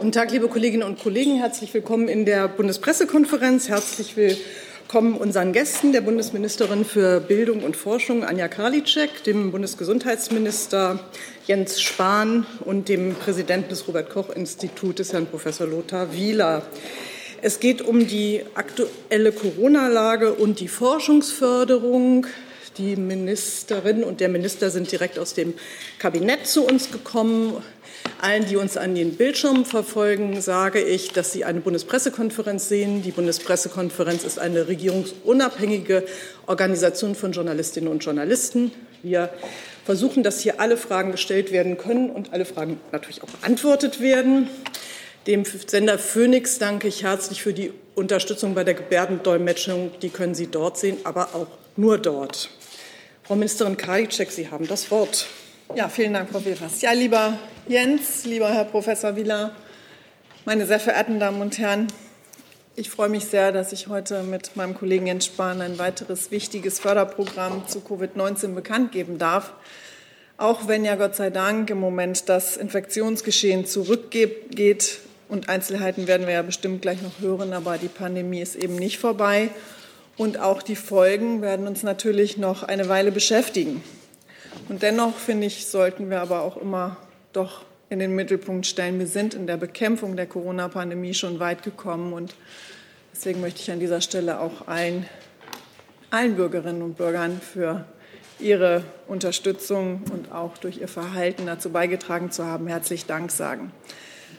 Guten Tag, liebe Kolleginnen und Kollegen. Herzlich willkommen in der Bundespressekonferenz. Herzlich willkommen unseren Gästen, der Bundesministerin für Bildung und Forschung Anja Karliczek, dem Bundesgesundheitsminister Jens Spahn und dem Präsidenten des Robert-Koch-Institutes, Herrn Professor Lothar Wieler. Es geht um die aktuelle Corona-Lage und die Forschungsförderung. Die Ministerin und der Minister sind direkt aus dem Kabinett zu uns gekommen. Allen, die uns an den Bildschirmen verfolgen, sage ich, dass Sie eine Bundespressekonferenz sehen. Die Bundespressekonferenz ist eine regierungsunabhängige Organisation von Journalistinnen und Journalisten. Wir versuchen, dass hier alle Fragen gestellt werden können und alle Fragen natürlich auch beantwortet werden. Dem Sender Phoenix danke ich herzlich für die Unterstützung bei der Gebärdendolmetschung. Die können Sie dort sehen, aber auch nur dort. Frau Ministerin Karliczek, Sie haben das Wort. Ja, vielen Dank, Frau Wilfers. Ja, lieber Jens, lieber Herr Professor Wieler, meine sehr verehrten Damen und Herren, ich freue mich sehr, dass ich heute mit meinem Kollegen Jens Spahn ein weiteres wichtiges Förderprogramm zu Covid-19 bekannt geben darf. Auch wenn ja Gott sei Dank im Moment das Infektionsgeschehen zurückgeht und Einzelheiten werden wir ja bestimmt gleich noch hören, aber die Pandemie ist eben nicht vorbei und auch die Folgen werden uns natürlich noch eine Weile beschäftigen. Und dennoch, finde ich, sollten wir aber auch immer doch in den Mittelpunkt stellen. Wir sind in der Bekämpfung der Corona-Pandemie schon weit gekommen. Und deswegen möchte ich an dieser Stelle auch allen, allen Bürgerinnen und Bürgern für ihre Unterstützung und auch durch ihr Verhalten dazu beigetragen zu haben, herzlich Dank sagen.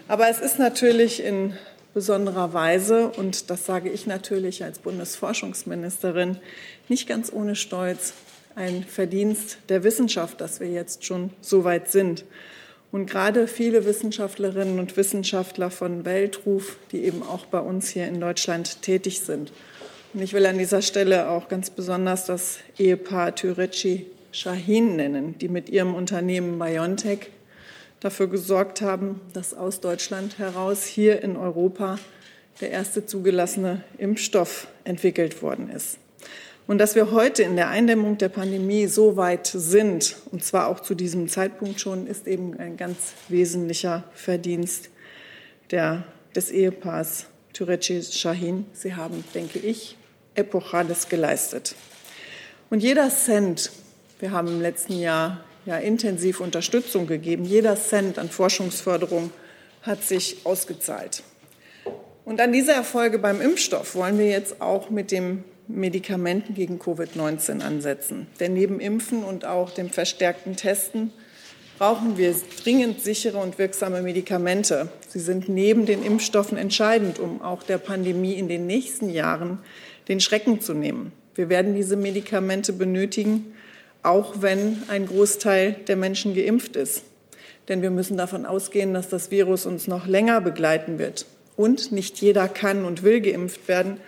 Aber es ist natürlich in besonderer Weise, und das sage ich natürlich als Bundesforschungsministerin, nicht ganz ohne Stolz, ein Verdienst der Wissenschaft, dass wir jetzt schon so weit sind. Und gerade viele Wissenschaftlerinnen und Wissenschaftler von Weltruf, die eben auch bei uns hier in Deutschland tätig sind. Und ich will an dieser Stelle auch ganz besonders das Ehepaar Türeci Shahin nennen, die mit ihrem Unternehmen BioNTech dafür gesorgt haben, dass aus Deutschland heraus hier in Europa der erste zugelassene Impfstoff entwickelt worden ist. Und dass wir heute in der Eindämmung der Pandemie so weit sind, und zwar auch zu diesem Zeitpunkt schon, ist eben ein ganz wesentlicher Verdienst der, des Ehepaars Türeci Shahin. Sie haben, denke ich, Epochales geleistet. Und jeder Cent, wir haben im letzten Jahr ja intensiv Unterstützung gegeben, jeder Cent an Forschungsförderung hat sich ausgezahlt. Und an diese Erfolge beim Impfstoff wollen wir jetzt auch mit dem Medikamenten gegen Covid-19 ansetzen. Denn neben Impfen und auch dem verstärkten Testen brauchen wir dringend sichere und wirksame Medikamente. Sie sind neben den Impfstoffen entscheidend, um auch der Pandemie in den nächsten Jahren den Schrecken zu nehmen. Wir werden diese Medikamente benötigen, auch wenn ein Großteil der Menschen geimpft ist. Denn wir müssen davon ausgehen, dass das Virus uns noch länger begleiten wird. Und nicht jeder kann und will geimpft werden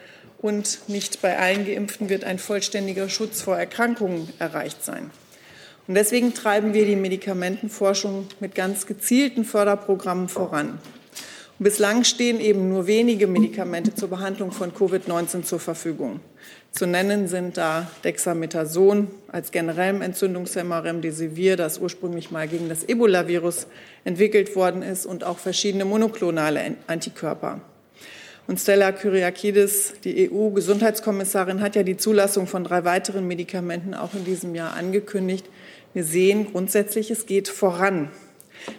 und nicht bei allen Geimpften wird ein vollständiger Schutz vor Erkrankungen erreicht sein. Und deswegen treiben wir die Medikamentenforschung mit ganz gezielten Förderprogrammen voran. Und bislang stehen eben nur wenige Medikamente zur Behandlung von Covid-19 zur Verfügung. Zu nennen sind da Dexamethason als generellem Entzündungshemmer, Remdesivir, das ursprünglich mal gegen das Ebola-Virus entwickelt worden ist, und auch verschiedene monoklonale Antikörper. Und Stella Kyriakidis, die EU-Gesundheitskommissarin, hat ja die Zulassung von drei weiteren Medikamenten auch in diesem Jahr angekündigt. Wir sehen grundsätzlich, es geht voran.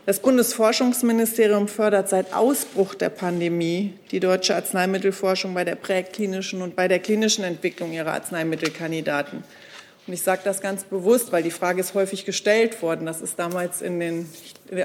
Das Bundesforschungsministerium fördert seit Ausbruch der Pandemie die deutsche Arzneimittelforschung bei der präklinischen und bei der klinischen Entwicklung ihrer Arzneimittelkandidaten. Und ich sage das ganz bewusst, weil die Frage ist häufig gestellt worden. Das ist damals in den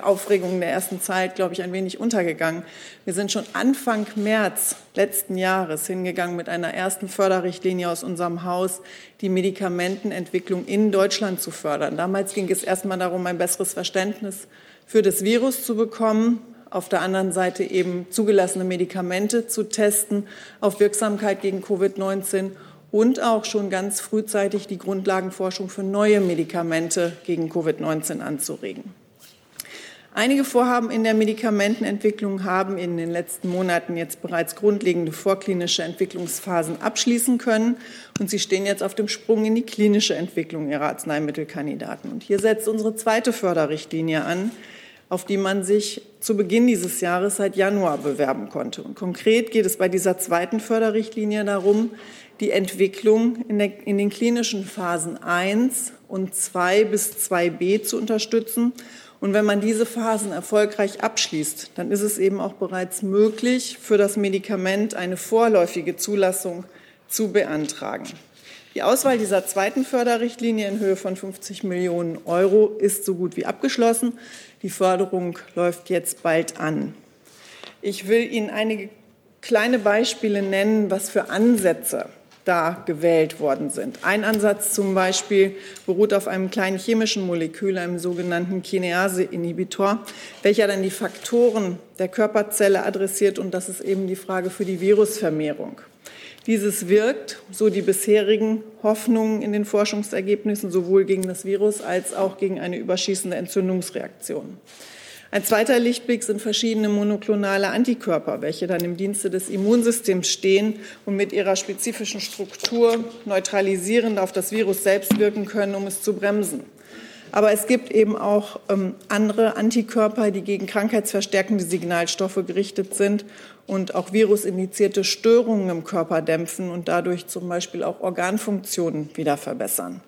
Aufregungen der ersten Zeit, glaube ich, ein wenig untergegangen. Wir sind schon Anfang März letzten Jahres hingegangen mit einer ersten Förderrichtlinie aus unserem Haus, die Medikamentenentwicklung in Deutschland zu fördern. Damals ging es erst mal darum, ein besseres Verständnis für das Virus zu bekommen, auf der anderen Seite eben zugelassene Medikamente zu testen auf Wirksamkeit gegen Covid-19 und auch schon ganz frühzeitig die Grundlagenforschung für neue Medikamente gegen Covid-19 anzuregen. Einige Vorhaben in der Medikamentenentwicklung haben in den letzten Monaten jetzt bereits grundlegende vorklinische Entwicklungsphasen abschließen können und sie stehen jetzt auf dem Sprung in die klinische Entwicklung ihrer Arzneimittelkandidaten. Und hier setzt unsere zweite Förderrichtlinie an, auf die man sich zu Beginn dieses Jahres seit Januar bewerben konnte. Und konkret geht es bei dieser zweiten Förderrichtlinie darum, die Entwicklung in, der, in den klinischen Phasen 1 und 2 bis 2b zu unterstützen. Und wenn man diese Phasen erfolgreich abschließt, dann ist es eben auch bereits möglich, für das Medikament eine vorläufige Zulassung zu beantragen. Die Auswahl dieser zweiten Förderrichtlinie in Höhe von 50 Millionen Euro ist so gut wie abgeschlossen. Die Förderung läuft jetzt bald an. Ich will Ihnen einige kleine Beispiele nennen, was für Ansätze da gewählt worden sind. Ein Ansatz zum Beispiel beruht auf einem kleinen chemischen Molekül, einem sogenannten Kinease-Inhibitor, welcher dann die Faktoren der Körperzelle adressiert und das ist eben die Frage für die Virusvermehrung. Dieses wirkt, so die bisherigen Hoffnungen in den Forschungsergebnissen, sowohl gegen das Virus als auch gegen eine überschießende Entzündungsreaktion. Ein zweiter Lichtblick sind verschiedene monoklonale Antikörper, welche dann im Dienste des Immunsystems stehen und mit ihrer spezifischen Struktur neutralisierend auf das Virus selbst wirken können, um es zu bremsen. Aber es gibt eben auch ähm, andere Antikörper, die gegen krankheitsverstärkende Signalstoffe gerichtet sind und auch virusindizierte Störungen im Körper dämpfen und dadurch zum Beispiel auch Organfunktionen wieder verbessern.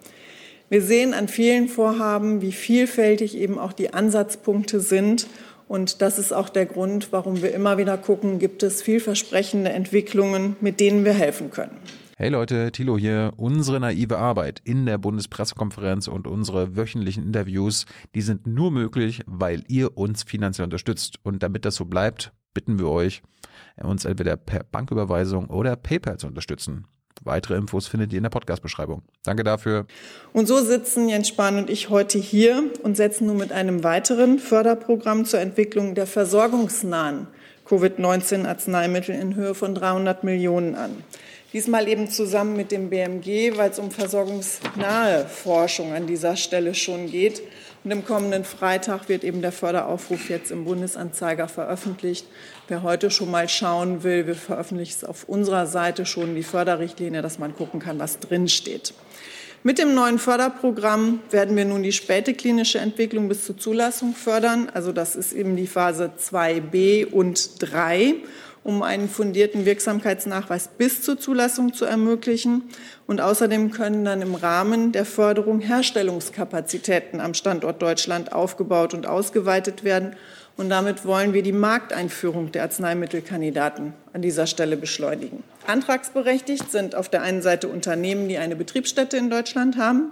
Wir sehen an vielen Vorhaben, wie vielfältig eben auch die Ansatzpunkte sind. Und das ist auch der Grund, warum wir immer wieder gucken, gibt es vielversprechende Entwicklungen, mit denen wir helfen können. Hey Leute, Thilo hier. Unsere naive Arbeit in der Bundespressekonferenz und unsere wöchentlichen Interviews, die sind nur möglich, weil ihr uns finanziell unterstützt. Und damit das so bleibt, bitten wir euch, uns entweder per Banküberweisung oder PayPal zu unterstützen. Weitere Infos findet ihr in der Podcast-Beschreibung. Danke dafür. Und so sitzen Jens Spahn und ich heute hier und setzen nun mit einem weiteren Förderprogramm zur Entwicklung der versorgungsnahen Covid-19-Arzneimittel in Höhe von 300 Millionen an. Diesmal eben zusammen mit dem BMG, weil es um versorgungsnahe Forschung an dieser Stelle schon geht. Und im kommenden Freitag wird eben der Förderaufruf jetzt im Bundesanzeiger veröffentlicht. Wer heute schon mal schauen will, wir veröffentlichen es auf unserer Seite schon die Förderrichtlinie, dass man gucken kann, was drinsteht. Mit dem neuen Förderprogramm werden wir nun die späte klinische Entwicklung bis zur Zulassung fördern. Also das ist eben die Phase 2b und 3 um einen fundierten Wirksamkeitsnachweis bis zur Zulassung zu ermöglichen. Und außerdem können dann im Rahmen der Förderung Herstellungskapazitäten am Standort Deutschland aufgebaut und ausgeweitet werden. Und damit wollen wir die Markteinführung der Arzneimittelkandidaten an dieser Stelle beschleunigen. Antragsberechtigt sind auf der einen Seite Unternehmen, die eine Betriebsstätte in Deutschland haben,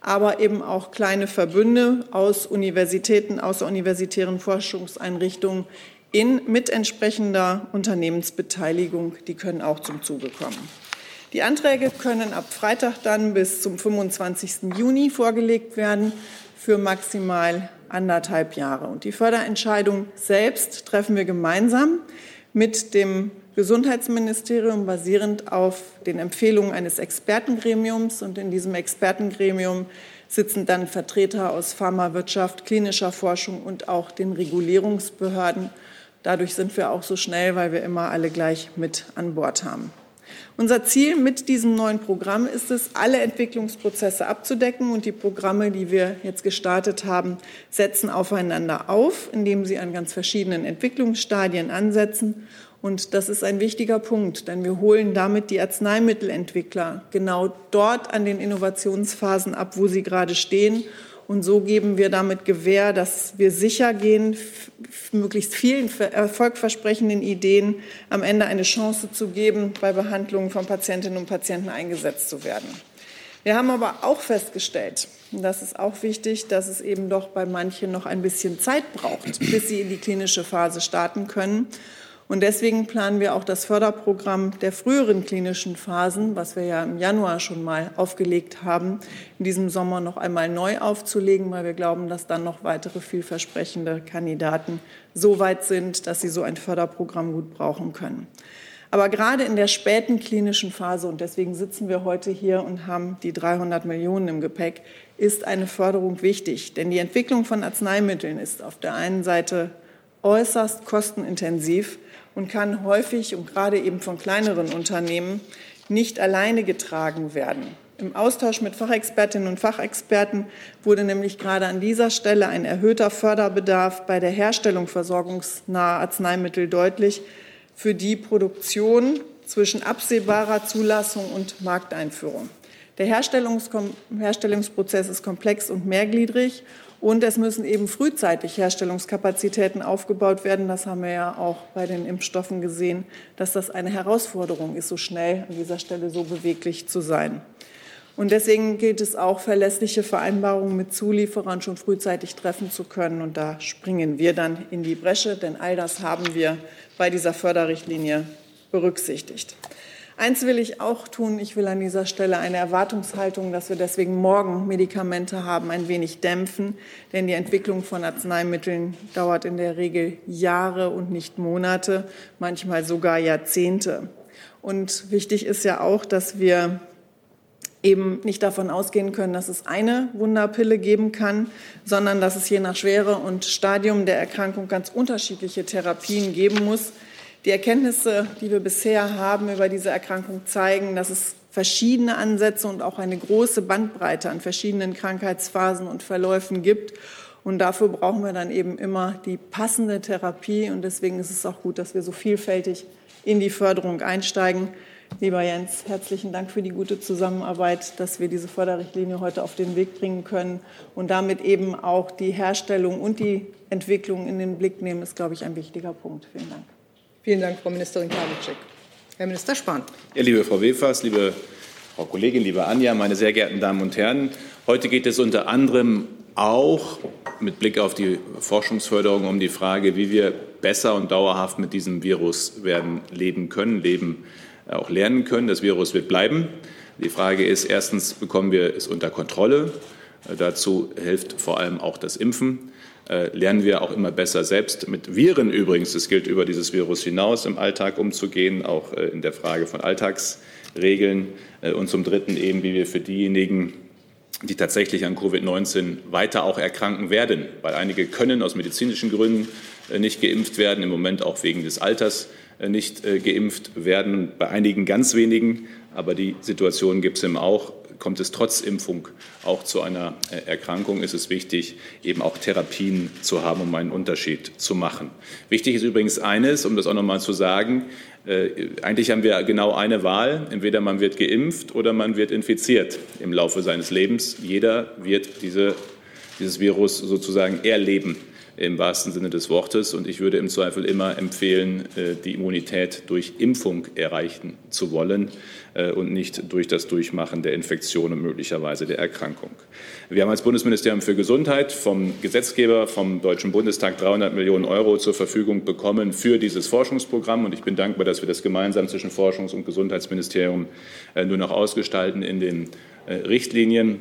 aber eben auch kleine Verbünde aus Universitäten, außeruniversitären Forschungseinrichtungen, in, mit entsprechender Unternehmensbeteiligung, die können auch zum Zuge kommen. Die Anträge können ab Freitag dann bis zum 25. Juni vorgelegt werden für maximal anderthalb Jahre. Und die Förderentscheidung selbst treffen wir gemeinsam mit dem Gesundheitsministerium basierend auf den Empfehlungen eines Expertengremiums. Und in diesem Expertengremium sitzen dann Vertreter aus Pharmawirtschaft, klinischer Forschung und auch den Regulierungsbehörden. Dadurch sind wir auch so schnell, weil wir immer alle gleich mit an Bord haben. Unser Ziel mit diesem neuen Programm ist es, alle Entwicklungsprozesse abzudecken und die Programme, die wir jetzt gestartet haben, setzen aufeinander auf, indem sie an ganz verschiedenen Entwicklungsstadien ansetzen. Und das ist ein wichtiger Punkt, denn wir holen damit die Arzneimittelentwickler genau dort an den Innovationsphasen ab, wo sie gerade stehen und so geben wir damit Gewähr, dass wir sicher gehen, möglichst vielen erfolgversprechenden Ideen am Ende eine Chance zu geben, bei Behandlungen von Patientinnen und Patienten eingesetzt zu werden. Wir haben aber auch festgestellt, und das ist auch wichtig, dass es eben doch bei manchen noch ein bisschen Zeit braucht, bis sie in die klinische Phase starten können. Und deswegen planen wir auch das Förderprogramm der früheren klinischen Phasen, was wir ja im Januar schon mal aufgelegt haben, in diesem Sommer noch einmal neu aufzulegen, weil wir glauben, dass dann noch weitere vielversprechende Kandidaten so weit sind, dass sie so ein Förderprogramm gut brauchen können. Aber gerade in der späten klinischen Phase, und deswegen sitzen wir heute hier und haben die 300 Millionen im Gepäck, ist eine Förderung wichtig. Denn die Entwicklung von Arzneimitteln ist auf der einen Seite äußerst kostenintensiv und kann häufig und gerade eben von kleineren Unternehmen nicht alleine getragen werden. Im Austausch mit Fachexpertinnen und Fachexperten wurde nämlich gerade an dieser Stelle ein erhöhter Förderbedarf bei der Herstellung versorgungsnaher Arzneimittel deutlich für die Produktion zwischen absehbarer Zulassung und Markteinführung. Der Herstellungsprozess ist komplex und mehrgliedrig und es müssen eben frühzeitig Herstellungskapazitäten aufgebaut werden. Das haben wir ja auch bei den Impfstoffen gesehen, dass das eine Herausforderung ist, so schnell an dieser Stelle so beweglich zu sein. Und deswegen gilt es auch, verlässliche Vereinbarungen mit Zulieferern schon frühzeitig treffen zu können. Und da springen wir dann in die Bresche, denn all das haben wir bei dieser Förderrichtlinie berücksichtigt. Eins will ich auch tun. Ich will an dieser Stelle eine Erwartungshaltung, dass wir deswegen morgen Medikamente haben, ein wenig dämpfen. Denn die Entwicklung von Arzneimitteln dauert in der Regel Jahre und nicht Monate, manchmal sogar Jahrzehnte. Und wichtig ist ja auch, dass wir eben nicht davon ausgehen können, dass es eine Wunderpille geben kann, sondern dass es je nach Schwere und Stadium der Erkrankung ganz unterschiedliche Therapien geben muss die Erkenntnisse, die wir bisher haben über diese Erkrankung, zeigen, dass es verschiedene Ansätze und auch eine große Bandbreite an verschiedenen Krankheitsphasen und Verläufen gibt. Und dafür brauchen wir dann eben immer die passende Therapie. Und deswegen ist es auch gut, dass wir so vielfältig in die Förderung einsteigen. Lieber Jens, herzlichen Dank für die gute Zusammenarbeit, dass wir diese Förderrichtlinie heute auf den Weg bringen können und damit eben auch die Herstellung und die Entwicklung in den Blick nehmen, ist, glaube ich, ein wichtiger Punkt. Vielen Dank. Vielen Dank, Frau Ministerin Karliczek. Herr Minister Spahn. Ja, liebe Frau Wefers, liebe Frau Kollegin, liebe Anja, meine sehr geehrten Damen und Herren, heute geht es unter anderem auch mit Blick auf die Forschungsförderung um die Frage, wie wir besser und dauerhaft mit diesem Virus werden leben können, leben äh, auch lernen können. Das Virus wird bleiben. Die Frage ist erstens, bekommen wir es unter Kontrolle? Äh, dazu hilft vor allem auch das Impfen. Äh, lernen wir auch immer besser selbst mit Viren übrigens, das gilt über dieses Virus hinaus, im Alltag umzugehen, auch äh, in der Frage von Alltagsregeln. Äh, und zum Dritten eben, wie wir für diejenigen, die tatsächlich an Covid-19 weiter auch erkranken werden, weil einige können aus medizinischen Gründen nicht geimpft werden, im Moment auch wegen des Alters nicht geimpft werden, bei einigen ganz wenigen, aber die Situation gibt es eben auch kommt es trotz Impfung auch zu einer äh, Erkrankung, ist es wichtig, eben auch Therapien zu haben, um einen Unterschied zu machen. Wichtig ist übrigens eines, um das auch noch mal zu sagen, äh, eigentlich haben wir genau eine Wahl. Entweder man wird geimpft oder man wird infiziert im Laufe seines Lebens. Jeder wird diese, dieses Virus sozusagen erleben im wahrsten Sinne des Wortes. Und ich würde im Zweifel immer empfehlen, äh, die Immunität durch Impfung erreichen zu wollen äh, und nicht durch das Durchmachen der Infektion und möglicherweise der Erkrankung. Wir haben als Bundesministerium für Gesundheit vom Gesetzgeber, vom Deutschen Bundestag 300 Millionen Euro zur Verfügung bekommen für dieses Forschungsprogramm. Und ich bin dankbar, dass wir das gemeinsam zwischen Forschungs- und Gesundheitsministerium äh, nur noch ausgestalten in den Richtlinien.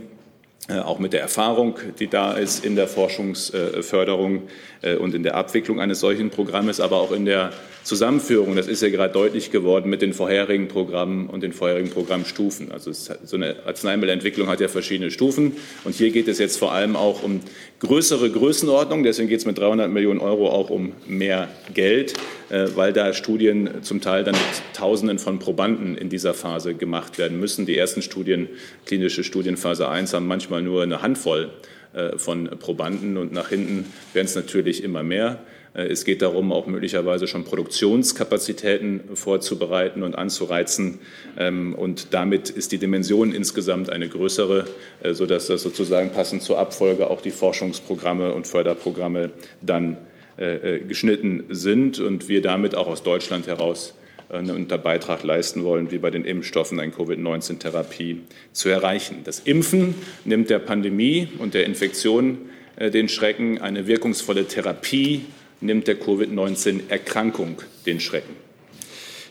Äh, auch mit der Erfahrung, die da ist in der Forschungsförderung äh, und in der Abwicklung eines solchen Programmes, aber auch in der Zusammenführung, das ist ja gerade deutlich geworden, mit den vorherigen Programmen und den vorherigen Programmstufen. Also so eine Arzneimittelentwicklung hat ja verschiedene Stufen und hier geht es jetzt vor allem auch um größere Größenordnung. Deswegen geht es mit 300 Millionen Euro auch um mehr Geld, äh, weil da Studien zum Teil dann mit Tausenden von Probanden in dieser Phase gemacht werden müssen. Die ersten Studien, klinische Studien Phase 1, haben manchmal nur eine Handvoll äh, von Probanden und nach hinten werden es natürlich immer mehr. Äh, es geht darum, auch möglicherweise schon Produktionskapazitäten vorzubereiten und anzureizen. Ähm, und damit ist die Dimension insgesamt eine größere, äh, sodass das sozusagen passend zur Abfolge auch die Forschungsprogramme und Förderprogramme dann äh, geschnitten sind und wir damit auch aus Deutschland heraus einen Beitrag leisten wollen, wie bei den Impfstoffen eine Covid-19-Therapie zu erreichen. Das Impfen nimmt der Pandemie und der Infektion den Schrecken. Eine wirkungsvolle Therapie nimmt der Covid-19-Erkrankung den Schrecken.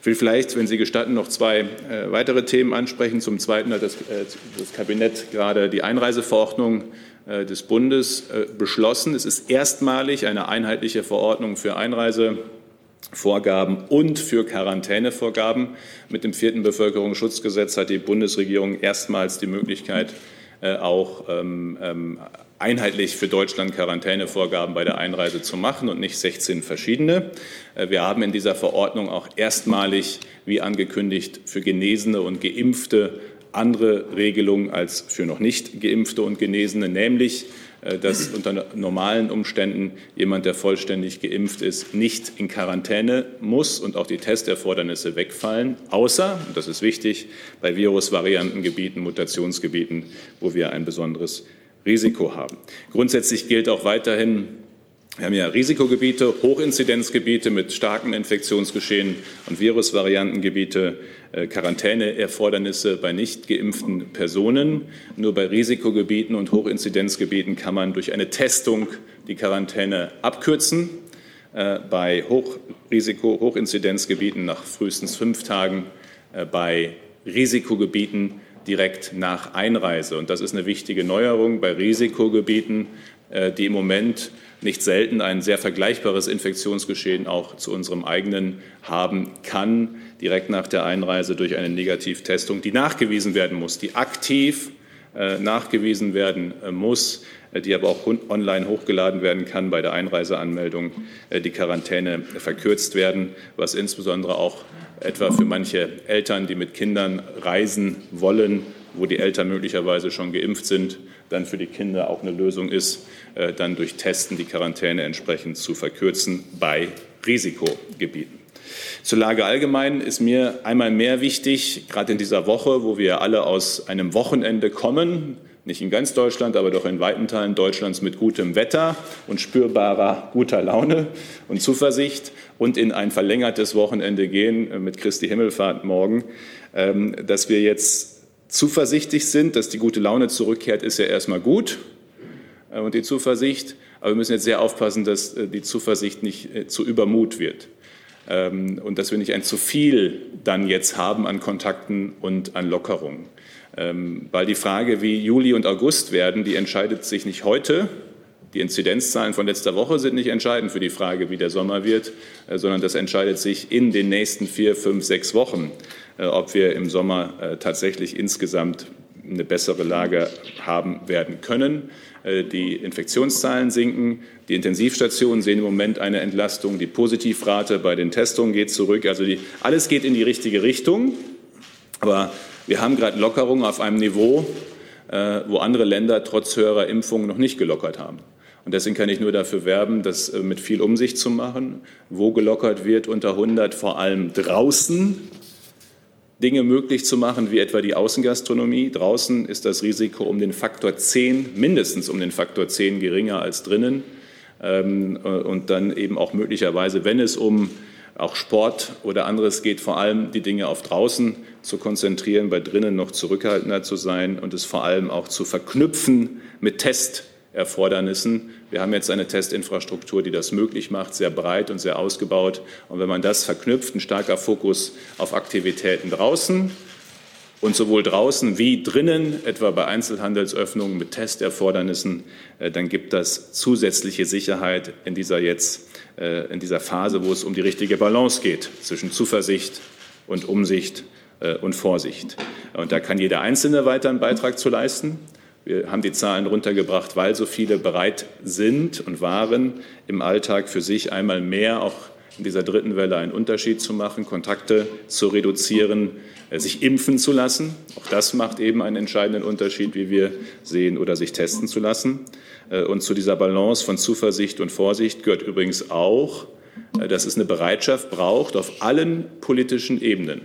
Ich will vielleicht, wenn Sie gestatten, noch zwei äh, weitere Themen ansprechen. Zum Zweiten hat das, äh, das Kabinett gerade die Einreiseverordnung äh, des Bundes äh, beschlossen. Es ist erstmalig eine einheitliche Verordnung für Einreisevorgaben und für Quarantänevorgaben. Mit dem vierten Bevölkerungsschutzgesetz hat die Bundesregierung erstmals die Möglichkeit, äh, auch ähm, ähm, einheitlich für Deutschland Quarantänevorgaben bei der Einreise zu machen und nicht 16 verschiedene. Äh, wir haben in dieser Verordnung auch erstmalig, wie angekündigt, für Genesene und Geimpfte andere Regelung als für noch nicht geimpfte und Genesene, nämlich äh, dass unter normalen Umständen jemand, der vollständig geimpft ist, nicht in Quarantäne muss und auch die Testerfordernisse wegfallen, außer, und das ist wichtig, bei Virusvariantengebieten, Mutationsgebieten, wo wir ein besonderes Risiko haben. Grundsätzlich gilt auch weiterhin, wir haben ja Risikogebiete, Hochinzidenzgebiete mit starken Infektionsgeschehen und Virusvariantengebiete, äh, Quarantäneerfordernisse bei nicht geimpften Personen. Nur bei Risikogebieten und Hochinzidenzgebieten kann man durch eine Testung die Quarantäne abkürzen. Äh, bei Hochrisiko, Hochinzidenzgebieten nach frühestens fünf Tagen, äh, bei Risikogebieten direkt nach Einreise. Und das ist eine wichtige Neuerung bei Risikogebieten, die im Moment nicht selten ein sehr vergleichbares Infektionsgeschehen auch zu unserem eigenen haben kann, direkt nach der Einreise durch eine Negativtestung, die nachgewiesen werden muss, die aktiv äh, nachgewiesen werden äh, muss, äh, die aber auch online hochgeladen werden kann bei der Einreiseanmeldung, äh, die Quarantäne verkürzt werden, was insbesondere auch etwa für manche Eltern, die mit Kindern reisen wollen, wo die Eltern möglicherweise schon geimpft sind, dann für die Kinder auch eine Lösung ist, äh, dann durch Testen die Quarantäne entsprechend zu verkürzen bei Risikogebieten. Zur Lage allgemein ist mir einmal mehr wichtig, gerade in dieser Woche, wo wir alle aus einem Wochenende kommen, nicht in ganz Deutschland, aber doch in weiten Teilen Deutschlands mit gutem Wetter und spürbarer guter Laune und Zuversicht und in ein verlängertes Wochenende gehen äh, mit Christi Himmelfahrt morgen, ähm, dass wir jetzt zuversichtlich sind, dass die gute Laune zurückkehrt, ist ja erstmal gut äh, und die Zuversicht. Aber wir müssen jetzt sehr aufpassen, dass äh, die Zuversicht nicht zu Übermut wird ähm, und dass wir nicht ein zu viel dann jetzt haben an Kontakten und an Lockerungen. Ähm, weil die Frage, wie Juli und August werden, die entscheidet sich nicht heute. Die Inzidenzzahlen von letzter Woche sind nicht entscheidend für die Frage, wie der Sommer wird, sondern das entscheidet sich in den nächsten vier, fünf, sechs Wochen. Äh, ob wir im Sommer äh, tatsächlich insgesamt eine bessere Lage haben werden können. Äh, die Infektionszahlen sinken, die Intensivstationen sehen im Moment eine Entlastung, die Positivrate bei den Testungen geht zurück. Also die, alles geht in die richtige Richtung. Aber wir haben gerade Lockerungen auf einem Niveau, wo andere Länder trotz höherer Impfungen noch nicht gelockert haben. Und deswegen kann ich nur dafür werben, das mit viel Umsicht zu machen, wo gelockert wird unter 100, vor allem draußen Dinge möglich zu machen, wie etwa die Außengastronomie. Draußen ist das Risiko um den Faktor 10, mindestens um den Faktor 10 geringer als drinnen. Ähm, äh, und dann eben auch möglicherweise, wenn es um auch Sport oder anderes geht, vor allem die Dinge auf draußen zu konzentrieren, bei drinnen noch zurückhaltender zu sein und es vor allem auch zu verknüpfen mit Test Erfordernissen. Wir haben jetzt eine Testinfrastruktur, die das möglich macht, sehr breit und sehr ausgebaut. Und wenn man das verknüpft, ein starker Fokus auf Aktivitäten draußen und sowohl draußen wie drinnen, etwa bei Einzelhandelsöffnungen mit Testerfordernissen, äh, dann gibt das zusätzliche Sicherheit in dieser jetzt äh, in dieser Phase, wo es um die richtige Balance geht zwischen Zuversicht und Umsicht äh, und Vorsicht. Und da kann jeder Einzelne weiter einen Beitrag zu leisten. Wir haben die Zahlen runtergebracht, weil so viele bereit sind und waren, im Alltag für sich einmal mehr auch in dieser dritten Welle einen Unterschied zu machen, Kontakte zu reduzieren, äh, sich impfen zu lassen. Auch das macht eben einen entscheidenden Unterschied, wie wir sehen, oder sich testen zu lassen. Äh, und zu dieser Balance von Zuversicht und Vorsicht gehört übrigens auch, äh, dass es eine Bereitschaft braucht, auf allen politischen Ebenen,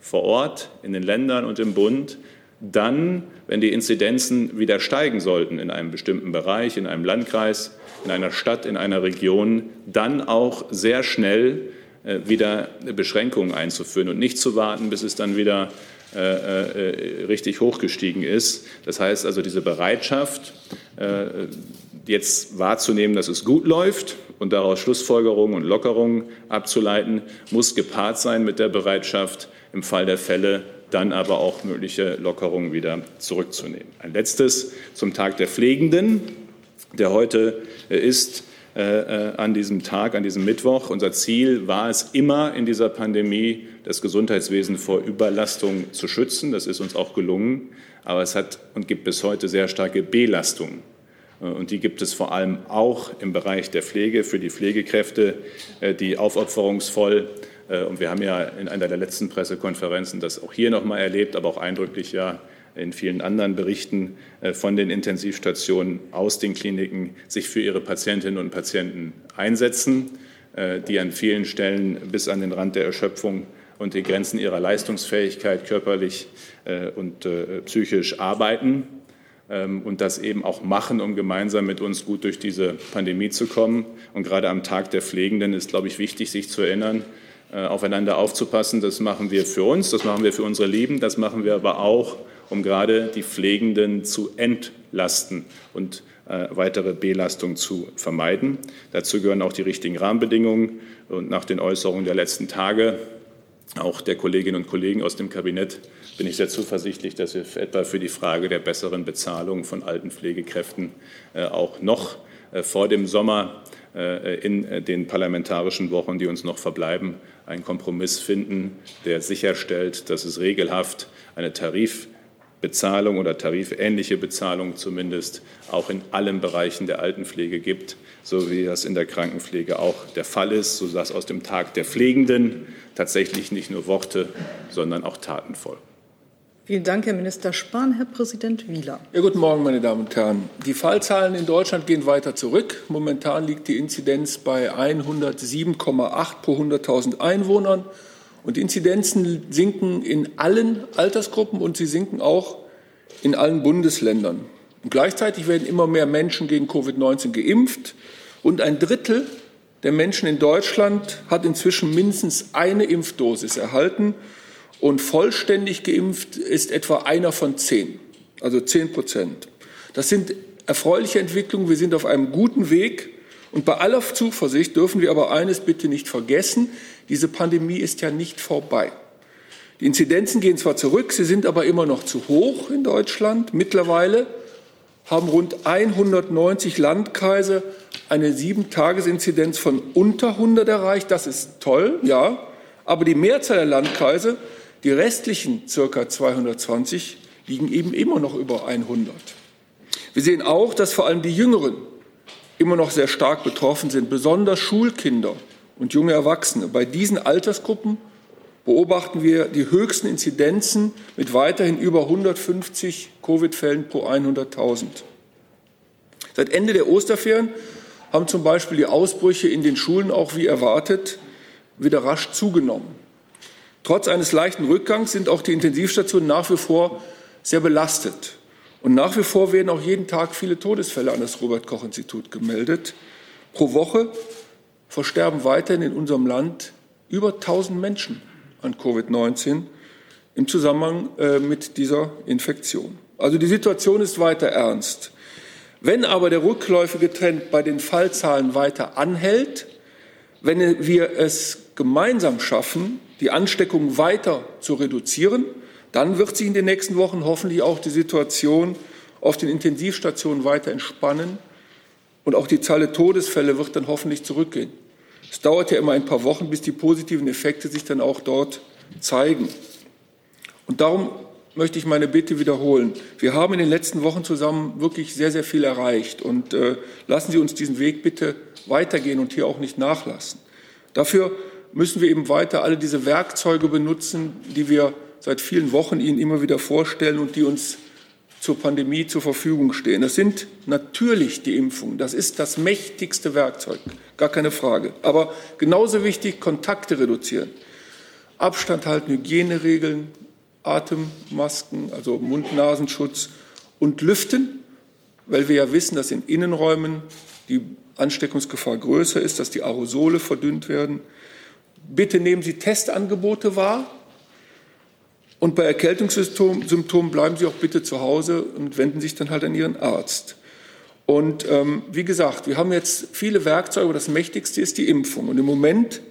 vor Ort, in den Ländern und im Bund, dann, wenn die Inzidenzen wieder steigen sollten in einem bestimmten Bereich, in einem Landkreis, in einer Stadt, in einer Region, dann auch sehr schnell äh, wieder Beschränkungen einzuführen und nicht zu warten, bis es dann wieder äh, äh, richtig hochgestiegen ist. Das heißt also, diese Bereitschaft, jetzt wahrzunehmen, dass es gut läuft und daraus Schlussfolgerungen und Lockerungen abzuleiten, muss gepaart sein mit der Bereitschaft, im Fall der Fälle dann aber auch mögliche Lockerungen wieder zurückzunehmen. Ein letztes zum Tag der Pflegenden, der heute äh, ist. Äh, äh, an diesem Tag, an diesem Mittwoch. Unser Ziel war es immer in dieser Pandemie, das Gesundheitswesen vor Überlastung zu schützen. Das ist uns auch gelungen. Aber es hat und gibt bis heute sehr starke Belastungen. Und die gibt es vor allem auch im Bereich der Pflege für die Pflegekräfte, die aufopferungsvoll und wir haben ja in einer der letzten Pressekonferenzen das auch hier noch mal erlebt, aber auch eindrücklich ja in vielen anderen Berichten äh, von den Intensivstationen aus den Kliniken sich für ihre Patientinnen und Patienten einsetzen, äh, die an vielen Stellen bis an den Rand der Erschöpfung und die Grenzen ihrer Leistungsfähigkeit körperlich und psychisch arbeiten ähm, und das eben auch machen, um gemeinsam mit uns gut durch diese Pandemie zu kommen. Und gerade am Tag der Pflegenden ist, glaube ich, wichtig, sich zu erinnern, äh, aufeinander aufzupassen. Das machen wir für uns, das machen wir für unsere Lieben, das machen wir aber auch, um gerade die Pflegenden zu entlasten und äh, weitere Belastung zu vermeiden. Dazu gehören auch die richtigen Rahmenbedingungen. Und nach den Äußerungen der letzten Tage, auch der Kolleginnen und Kollegen aus dem Kabinett, bin ich sehr zuversichtlich, dass wir etwa für die Frage der besseren Bezahlung von alten Pflegekräften äh, auch noch vor dem Sommer in den parlamentarischen Wochen, die uns noch verbleiben, einen Kompromiss finden, der sicherstellt, dass es regelhaft eine Tarifbezahlung oder tarifähnliche Bezahlung zumindest auch in allen Bereichen der Altenpflege gibt, so wie das in der Krankenpflege auch der Fall ist, sodass aus dem Tag der Pflegenden tatsächlich nicht nur Worte, sondern auch Taten folgen. Vielen Dank, Herr Minister Spahn. Herr Präsident Wieler. Ja, guten Morgen, meine Damen und Herren. Die Fallzahlen in Deutschland gehen weiter zurück. Momentan liegt die Inzidenz bei 107,8 pro 100.000 Einwohnern. Und die Inzidenzen sinken in allen Altersgruppen und sie sinken auch in allen Bundesländern. Und gleichzeitig werden immer mehr Menschen gegen Covid-19 geimpft. Und ein Drittel der Menschen in Deutschland hat inzwischen mindestens eine Impfdosis erhalten und vollständig geimpft ist etwa einer von zehn, also zehn Prozent. Das sind erfreuliche Entwicklungen. Wir sind auf einem guten Weg. Und bei aller Zuversicht dürfen wir aber eines bitte nicht vergessen. Diese Pandemie ist ja nicht vorbei. Die Inzidenzen gehen zwar zurück, sie sind aber immer noch zu hoch in Deutschland. Mittlerweile haben rund 190 Landkreise eine Sieben-Tages-Inzidenz von unter 100 erreicht. Das ist toll, ja. Aber die Mehrzahl der Landkreise die restlichen circa 220 liegen eben immer noch über 100. Wir sehen auch, dass vor allem die Jüngeren immer noch sehr stark betroffen sind, besonders Schulkinder und junge Erwachsene. Bei diesen Altersgruppen beobachten wir die höchsten Inzidenzen mit weiterhin über 150 Covid-Fällen pro 100.000. Seit Ende der Osterferien haben zum Beispiel die Ausbrüche in den Schulen auch wie erwartet wieder rasch zugenommen. Trotz eines leichten Rückgangs sind auch die Intensivstationen nach wie vor sehr belastet. Und nach wie vor werden auch jeden Tag viele Todesfälle an das Robert Koch Institut gemeldet. Pro Woche versterben weiterhin in unserem Land über 1000 Menschen an Covid-19 im Zusammenhang äh, mit dieser Infektion. Also die Situation ist weiter ernst. Wenn aber der rückläufige Trend bei den Fallzahlen weiter anhält, wenn wir es gemeinsam schaffen, die Ansteckung weiter zu reduzieren, dann wird sich in den nächsten Wochen hoffentlich auch die Situation auf den Intensivstationen weiter entspannen und auch die Zahl der Todesfälle wird dann hoffentlich zurückgehen. Es dauert ja immer ein paar Wochen, bis die positiven Effekte sich dann auch dort zeigen. Und darum möchte ich meine Bitte wiederholen. Wir haben in den letzten Wochen zusammen wirklich sehr, sehr viel erreicht. Und äh, lassen Sie uns diesen Weg bitte weitergehen und hier auch nicht nachlassen. Dafür müssen wir eben weiter alle diese Werkzeuge benutzen, die wir seit vielen Wochen Ihnen immer wieder vorstellen und die uns zur Pandemie zur Verfügung stehen. Das sind natürlich die Impfungen. Das ist das mächtigste Werkzeug, gar keine Frage. Aber genauso wichtig, Kontakte reduzieren. Abstand halten, Hygieneregeln, Atemmasken, also Mund-Nasenschutz und Lüften, weil wir ja wissen, dass in Innenräumen die Ansteckungsgefahr größer ist, dass die Aerosole verdünnt werden. Bitte nehmen Sie Testangebote wahr. Und bei Erkältungssymptomen bleiben Sie auch bitte zu Hause und wenden sich dann halt an Ihren Arzt. Und ähm, wie gesagt, wir haben jetzt viele Werkzeuge, aber das Mächtigste ist die Impfung. Und im Moment,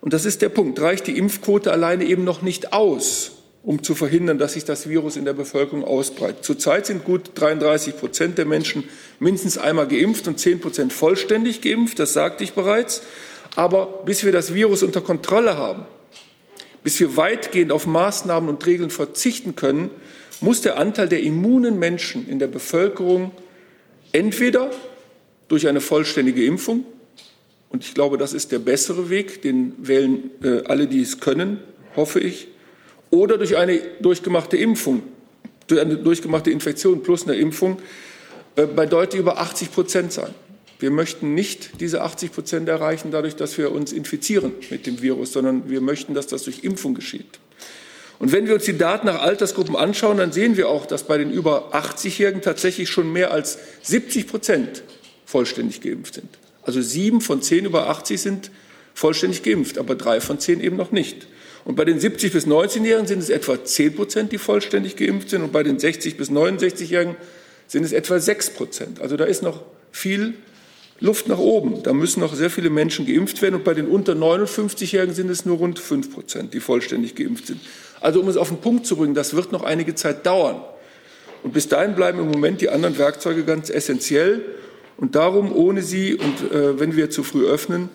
und das ist der Punkt, reicht die Impfquote alleine eben noch nicht aus, um zu verhindern, dass sich das Virus in der Bevölkerung ausbreitet. Zurzeit sind gut 33 Prozent der Menschen mindestens einmal geimpft und 10 Prozent vollständig geimpft, das sagte ich bereits. Aber bis wir das Virus unter Kontrolle haben, bis wir weitgehend auf Maßnahmen und Regeln verzichten können, muss der Anteil der immunen Menschen in der Bevölkerung entweder durch eine vollständige Impfung Und ich glaube, das ist der bessere Weg, den wählen äh, alle, die es können, hoffe ich. Oder durch eine durchgemachte Impfung, durch eine durchgemachte Infektion plus eine Impfung äh, bei deutlich über 80 Prozent sein. Wir möchten nicht diese 80 Prozent erreichen, dadurch, dass wir uns infizieren mit dem Virus, sondern wir möchten, dass das durch Impfung geschieht. Und wenn wir uns die Daten nach Altersgruppen anschauen, dann sehen wir auch, dass bei den über 80-Jährigen tatsächlich schon mehr als 70 Prozent vollständig geimpft sind. Also sieben von zehn über 80 sind vollständig geimpft, aber drei von zehn eben noch nicht. Und bei den 70 bis 19-Jährigen sind es etwa 10 Prozent, die vollständig geimpft sind. Und bei den 60 bis 69-Jährigen sind es etwa 6 Prozent. Also da ist noch viel Luft nach oben. Da müssen noch sehr viele Menschen geimpft werden. Und bei den unter 59-Jährigen sind es nur rund 5 Prozent, die vollständig geimpft sind. Also um es auf den Punkt zu bringen, das wird noch einige Zeit dauern. Und bis dahin bleiben im Moment die anderen Werkzeuge ganz essentiell. Und darum, ohne sie und äh, wenn wir zu früh öffnen,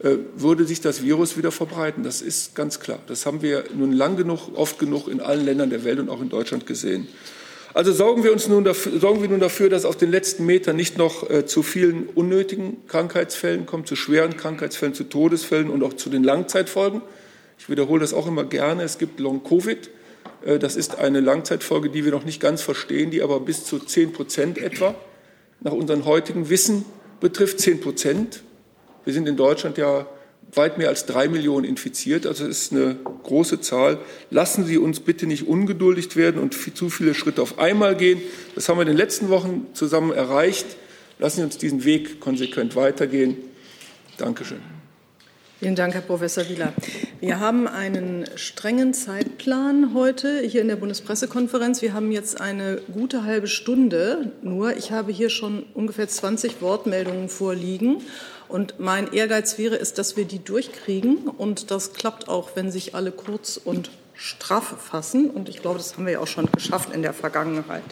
äh, würde sich das Virus wieder verbreiten. Das ist ganz klar. Das haben wir nun lang genug, oft genug in allen Ländern der Welt und auch in Deutschland gesehen. Also sorgen wir, uns nun dafür, sorgen wir nun dafür, dass auf den letzten Metern nicht noch äh, zu vielen unnötigen Krankheitsfällen kommt, zu schweren Krankheitsfällen, zu Todesfällen und auch zu den Langzeitfolgen. Ich wiederhole das auch immer gerne. Es gibt Long-Covid. Äh, das ist eine Langzeitfolge, die wir noch nicht ganz verstehen, die aber bis zu 10 Prozent etwa nach unserem heutigen Wissen betrifft 10 Prozent. Wir sind in Deutschland ja weit mehr als drei Millionen infiziert, also es ist eine große Zahl. Lassen Sie uns bitte nicht ungeduldig werden und zu viele Schritte auf einmal gehen. Das haben wir in den letzten Wochen zusammen erreicht. Lassen Sie uns diesen Weg konsequent weitergehen. Dankeschön. Vielen Dank, Herr Professor Wieler. Wir haben einen strengen Zeitplan heute hier in der Bundespressekonferenz. Wir haben jetzt eine gute halbe Stunde nur. Ich habe hier schon ungefähr 20 Wortmeldungen vorliegen. Und mein Ehrgeiz wäre es, dass wir die durchkriegen. Und das klappt auch, wenn sich alle kurz und straff fassen. Und ich glaube, das haben wir ja auch schon geschafft in der Vergangenheit.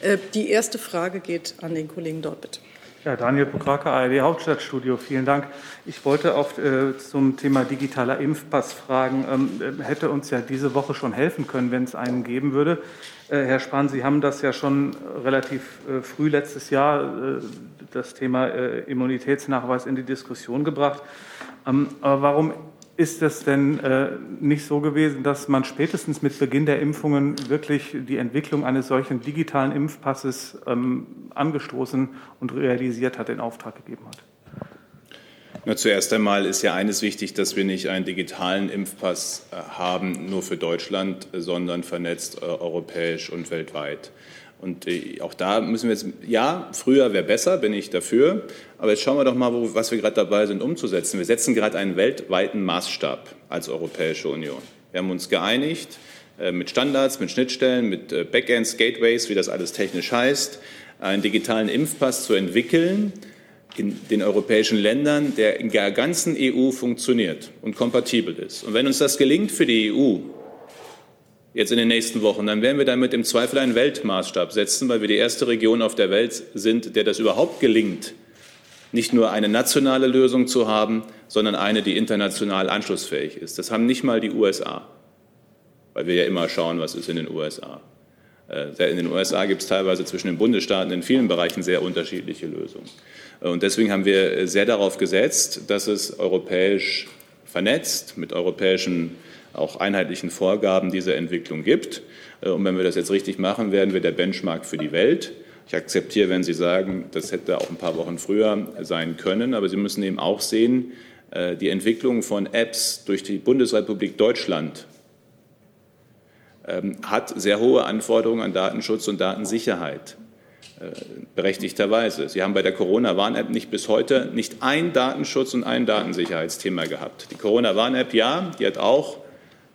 Äh, die erste Frage geht an den Kollegen dort, bitte. Ja, Daniel Pokrake, ARD Hauptstadtstudio, vielen Dank. Ich wollte auf, äh, zum Thema digitaler Impfpass fragen. Ähm, äh, hätte uns ja diese Woche schon helfen können, wenn es einen geben würde. Äh, Herr Spahn, Sie haben das ja schon relativ äh, früh letztes Jahr, äh, das Thema äh, Immunitätsnachweis, in die Diskussion gebracht. Ähm, aber warum ist es denn äh, nicht so gewesen, dass man spätestens mit Beginn der Impfungen wirklich die Entwicklung eines solchen digitalen Impfpasses ähm, angestoßen und realisiert hat, in Auftrag gegeben hat? Na, zuerst einmal ist ja eines wichtig, dass wir nicht einen digitalen Impfpass äh, haben, nur für Deutschland, sondern vernetzt äh, europäisch und weltweit. Und äh, auch da müssen wir jetzt, ja, früher wäre besser, bin ich dafür. Aber jetzt schauen wir doch mal, wo, was wir gerade dabei sind umzusetzen. Wir setzen gerade einen weltweiten Maßstab als Europäische Union. Wir haben uns geeinigt äh, mit Standards, mit Schnittstellen, mit äh, Backends, Gateways, wie das alles technisch heißt, einen digitalen Impfpass zu entwickeln in den europäischen Ländern, der in der ganzen EU funktioniert und kompatibel ist. Und wenn uns das gelingt für die EU, jetzt in den nächsten Wochen, dann werden wir damit im Zweifel einen Weltmaßstab setzen, weil wir die erste Region auf der Welt sind, der das überhaupt gelingt, nicht nur eine nationale Lösung zu haben, sondern eine, die international anschlussfähig ist. Das haben nicht mal die USA, weil wir ja immer schauen, was ist in den USA. Äh, in den USA gibt es teilweise zwischen den Bundesstaaten in vielen Bereichen sehr unterschiedliche Lösungen. Äh, und deswegen haben wir sehr darauf gesetzt, dass es europäisch vernetzt mit europäischen auch einheitlichen Vorgaben diese Entwicklung gibt. Äh, und wenn wir das jetzt richtig machen, werden wir der Benchmark für die Welt. Ich akzeptiere, wenn Sie sagen, das hätte auch ein paar Wochen früher sein können, aber Sie müssen eben auch sehen, äh, die Entwicklung von Apps durch die Bundesrepublik Deutschland ähm, hat sehr hohe Anforderungen an Datenschutz und Datensicherheit. Äh, berechtigterweise. Sie haben bei der Corona-Warn-App nicht bis heute nicht ein Datenschutz und ein Datensicherheitsthema gehabt. Die Corona-Warn-App, ja, die hat auch